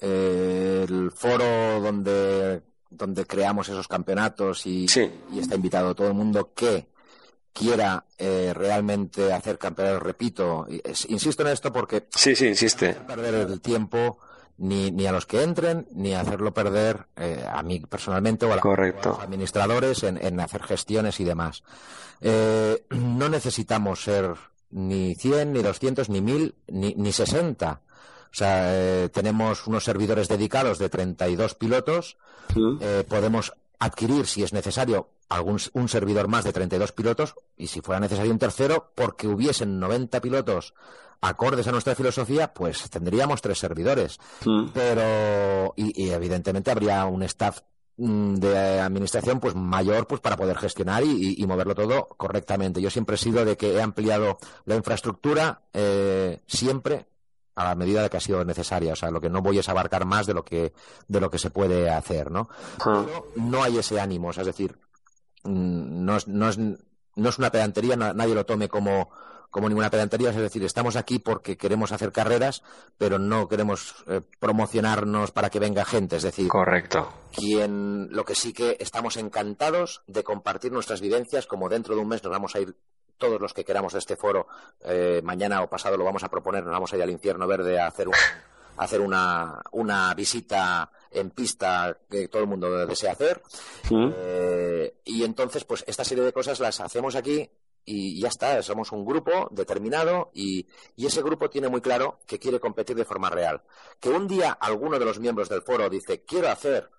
el, el foro donde, donde creamos esos campeonatos y, Sí. y está invitado todo el mundo que quiera eh, realmente hacer campeonatos, repito, es- insisto en esto porque Sí, sí, insiste. perder el tiempo ni, ni a los que entren, ni hacerlo perder eh, a mí personalmente o a, Correcto. los administradores en, en hacer gestiones y demás. Eh, no necesitamos ser ni 100, ni 200, ni 1000, ni, ni 60. O sea, eh, tenemos unos servidores dedicados de 32 pilotos. Podemos adquirir, si es necesario, algún un servidor más de 32 pilotos y si fuera necesario un tercero, porque hubiesen 90 pilotos acordes a nuestra filosofía, pues tendríamos tres servidores. Pero, y, y evidentemente habría un staff mm, de administración pues mayor pues para poder gestionar y, y- y moverlo todo correctamente. Yo siempre he sido de que he ampliado la infraestructura eh, siempre a la medida de que ha sido necesaria. O sea, lo que no voy es abarcar más de lo que, de lo que se puede hacer, ¿no? Ah, Pero no hay ese ánimo, o sea, es decir, mm, no es, no es, no es una pedantería, na- nadie lo tome como, como ninguna pedantería, es decir, estamos aquí porque queremos hacer carreras, pero no queremos eh, promocionarnos para que venga gente, es decir, Correcto. quien lo que sí que estamos encantados de compartir nuestras vivencias, como dentro de un mes nos vamos a ir todos los que queramos de este foro, eh, mañana o pasado lo vamos a proponer, nos vamos a ir al infierno verde a hacer un, a hacer una, una visita en pista que todo el mundo desea hacer. Eh, y entonces, pues esta serie de cosas las hacemos aquí y ya está, somos un grupo determinado y, y ese grupo tiene muy claro que quiere competir de forma real. Que un día alguno de los miembros del foro dice, quiero hacer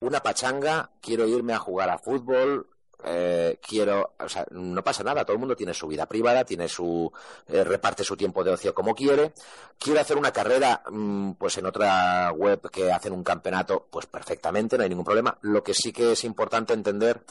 una pachanga, quiero irme a jugar a fútbol, eh, quiero, o sea, no pasa nada, todo el mundo tiene su vida privada, tiene su, eh, reparte su tiempo de ocio como quiere. Quiero hacer una carrera, mm, pues en otra web que hacen un campeonato, pues perfectamente, no hay ningún problema. Lo que sí que es importante entender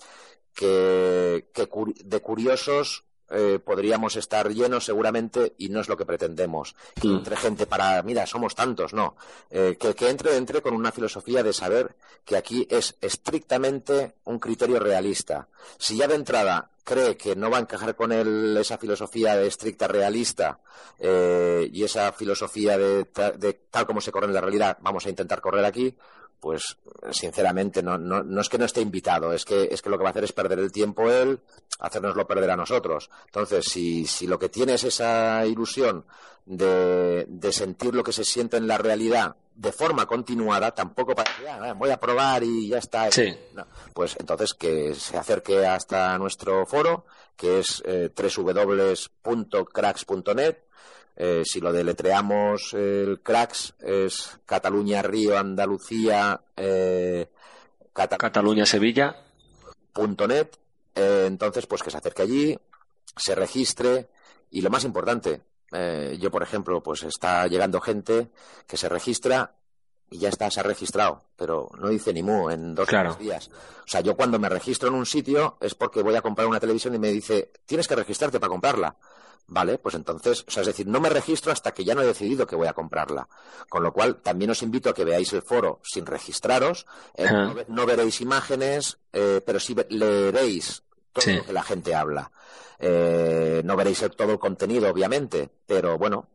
que, que de curiosos eh, podríamos estar llenos seguramente y no es lo que pretendemos. Que Mm. entre gente para, mira, somos tantos, no. Eh, que, que entre, entre con una filosofía de saber que aquí es estrictamente un criterio realista. Si ya de entrada cree que no va a encajar con él esa filosofía de estricta realista eh, y esa filosofía de, de tal como se corre en la realidad, vamos a intentar correr aquí, pues sinceramente no, no, no es que no esté invitado, es que, es que lo que va a hacer es perder el tiempo él, hacernoslo perder a nosotros. Entonces, si, si lo que tiene es esa ilusión de, de sentir lo que se siente en la realidad de forma continuada, tampoco para "Ah, voy a probar y ya está. Sí. No, pues entonces que se acerque hasta nuestro foro, que es eh, www.cracks.net. Eh, si lo deletreamos, el cracks es Cataluña, Río, Andalucía, eh, Cata- Cataluña, Sevilla. punto net. Eh, entonces, pues que se acerque allí, se registre y lo más importante, eh, yo por ejemplo, pues está llegando gente que se registra y ya está, se ha registrado, pero no dice ni mu en dos o Claro. tres días. O sea, yo cuando me registro en un sitio es porque voy a comprar una televisión y me dice, tienes que registrarte para comprarla. Vale, pues entonces, o sea, es decir, no me registro hasta que ya no he decidido que voy a comprarla. Con lo cual, también os invito a que veáis el foro sin registraros. Eh, no, ve- no veréis imágenes, eh, pero sí leeréis todo Sí. lo que la gente habla. Eh, no veréis el- todo el contenido, obviamente, pero bueno,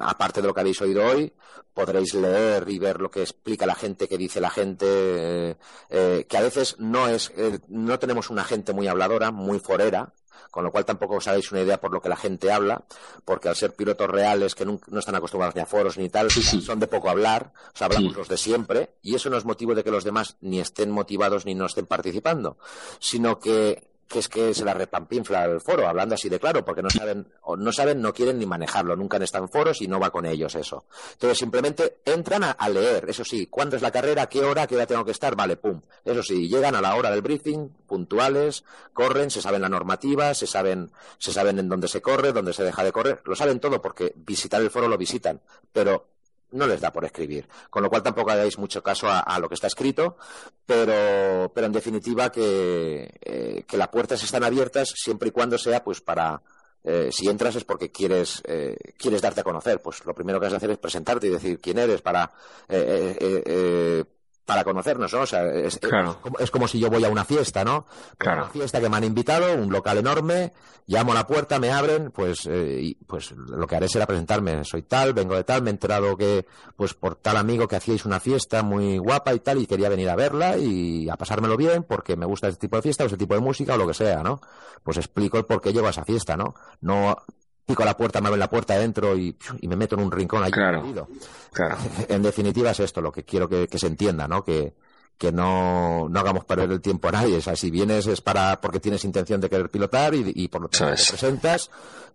aparte de lo que habéis oído hoy, podréis leer y ver lo que explica la gente, que dice la gente, eh, eh, que a veces no es, eh, no tenemos una gente muy habladora, muy forera, con lo cual tampoco os hagáis una idea por lo que la gente habla, porque al ser pilotos reales que no, no están acostumbrados ni a foros ni tal, son de poco hablar, o sea, hablamos los de siempre, y eso no es motivo de que los demás ni estén motivados ni no estén participando, sino que que es que se la repampinfla el foro, hablando así de claro, porque no saben, o no saben, no quieren ni manejarlo, nunca estado en foros y no va con ellos eso. Entonces simplemente entran a, a leer, eso sí, cuándo es la carrera, qué hora, qué hora tengo que estar, vale, pum. Eso sí, llegan a la hora del briefing, puntuales, corren, se saben la normativa, se saben, se saben en dónde se corre, dónde se deja de correr, lo saben todo porque visitar el foro lo visitan, pero no les da por escribir. Con lo cual tampoco hagáis mucho caso a, lo que está escrito, pero, pero en definitiva que, eh, que las puertas están abiertas siempre y cuando sea pues para, eh, si entras es porque quieres, eh, quieres darte a conocer. Pues lo primero que has de hacer es presentarte y decir quién eres para, eh, eh, eh, para conocernos, ¿no? O sea, es, Claro. es como, es como si yo voy a una fiesta, ¿no? Claro. Una fiesta que me han invitado, un local enorme, llamo a la puerta, me abren, pues, eh, y, pues lo que haré será presentarme. Soy tal, vengo de tal, me he enterado que, pues por tal amigo que hacíais una fiesta muy guapa y tal, y quería venir a verla y a pasármelo bien porque me gusta este tipo de fiesta o este tipo de música o lo que sea, ¿no? Pues explico el por qué llego a esa fiesta, ¿no? No pico a la puerta, me abren la puerta adentro y, y me meto en un rincón allí Claro. en definitiva es esto lo que quiero que, que se entienda, ¿no? Que, que no, no hagamos perder el tiempo a nadie. O sea, si vienes es para porque tienes intención de querer pilotar y, y por lo tanto te es. presentas,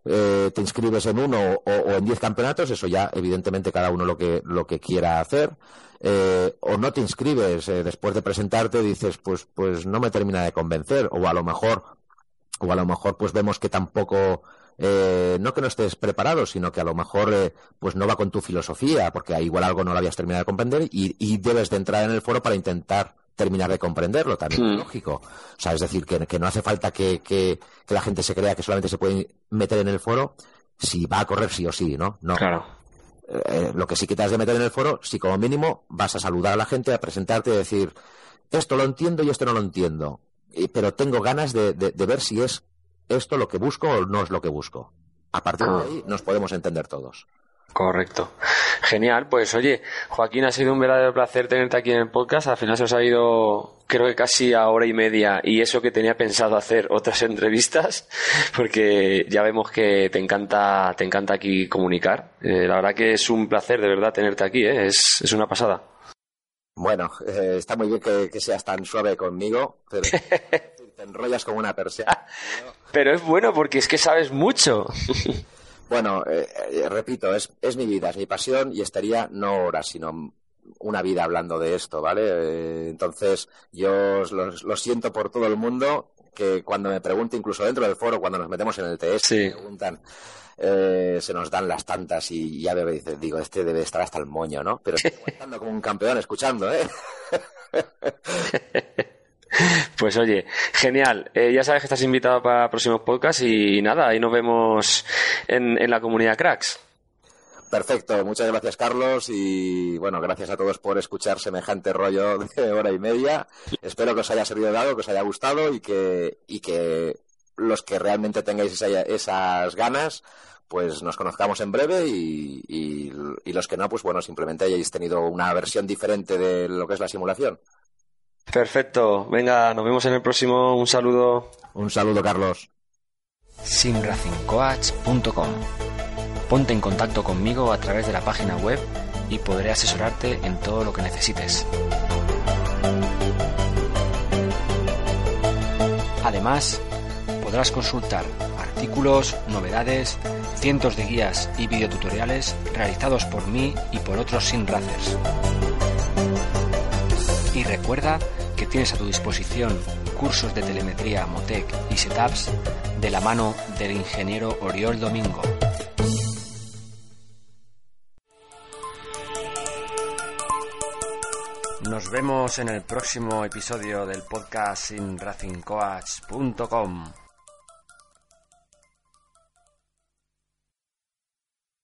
eh, te inscribes en uno o, o en diez campeonatos, eso ya evidentemente cada uno lo que, lo que quiera hacer. Eh, o no te inscribes eh, después de presentarte dices pues pues no me termina de convencer o a lo mejor o a lo mejor pues vemos que tampoco eh, no que no estés preparado sino que a lo mejor eh, pues no va con tu filosofía porque igual algo no lo habías terminado de comprender y, y debes de entrar en el foro para intentar terminar de comprenderlo también es lógico. O sea es decir que, que no hace falta que, que, que la gente se crea que solamente se puede meter en el foro si va a correr sí o sí no no. Claro. eh, lo que sí que te has de meter en el foro, si como mínimo vas a saludar a la gente, a presentarte y decir, esto lo entiendo y esto no lo entiendo, Y- pero tengo ganas de, de- de ver si es esto lo que busco o no es lo que busco. A partir de Ah. ahí nos podemos entender todos. Correcto. Genial, pues oye, Joaquín, ha sido un verdadero placer tenerte aquí en el podcast. Al final se os ha ido, creo que casi a hora y media, y eso que tenía pensado hacer otras entrevistas, porque ya vemos que te encanta, te encanta aquí comunicar. Eh, la verdad que es un placer de verdad tenerte aquí, ¿eh? es, es una pasada. Bueno, eh, está muy bien que, que seas tan suave conmigo, pero te enrollas como una persiana. Pero es bueno porque es que sabes mucho. Bueno, eh, eh, repito, es, es mi vida, es mi pasión y estaría no horas, sino una vida hablando de esto, ¿vale? Eh, entonces, yo lo, lo siento por todo el mundo que cuando me pregunte, incluso dentro del foro, cuando nos metemos en el TS, Sí. me preguntan, eh, se nos dan las tantas y ya veo, dice, digo, este debe estar hasta el moño, ¿no? Pero estoy aguantando como un campeón escuchando, ¿eh? Pues oye, genial. Eh, ya sabes que estás invitado para próximos podcasts y nada, ahí nos vemos en, la comunidad Cracks. Perfecto, muchas gracias Carlos y bueno, gracias a todos por escuchar semejante rollo de hora y media. Espero que os haya servido de algo, que os haya gustado y que, y que los que realmente tengáis esa- esas ganas, pues nos conozcamos en breve y, y- y los que no, pues bueno, simplemente hayáis tenido una versión diferente de lo que es la simulación. Perfecto. Venga, nos vemos en el próximo. Un saludo. Un saludo Carlos. simracingcoach.com. Ponte en contacto conmigo a través de la página web y podré asesorarte en todo lo que necesites. Además, podrás consultar artículos, novedades, cientos de guías y videotutoriales realizados por mí y por otros sin racers. Y recuerda que tienes a tu disposición cursos de telemetría Motec y setups de la mano del ingeniero Oriol Domingo. Nos vemos en el próximo episodio del podcast sin racingcoach.com.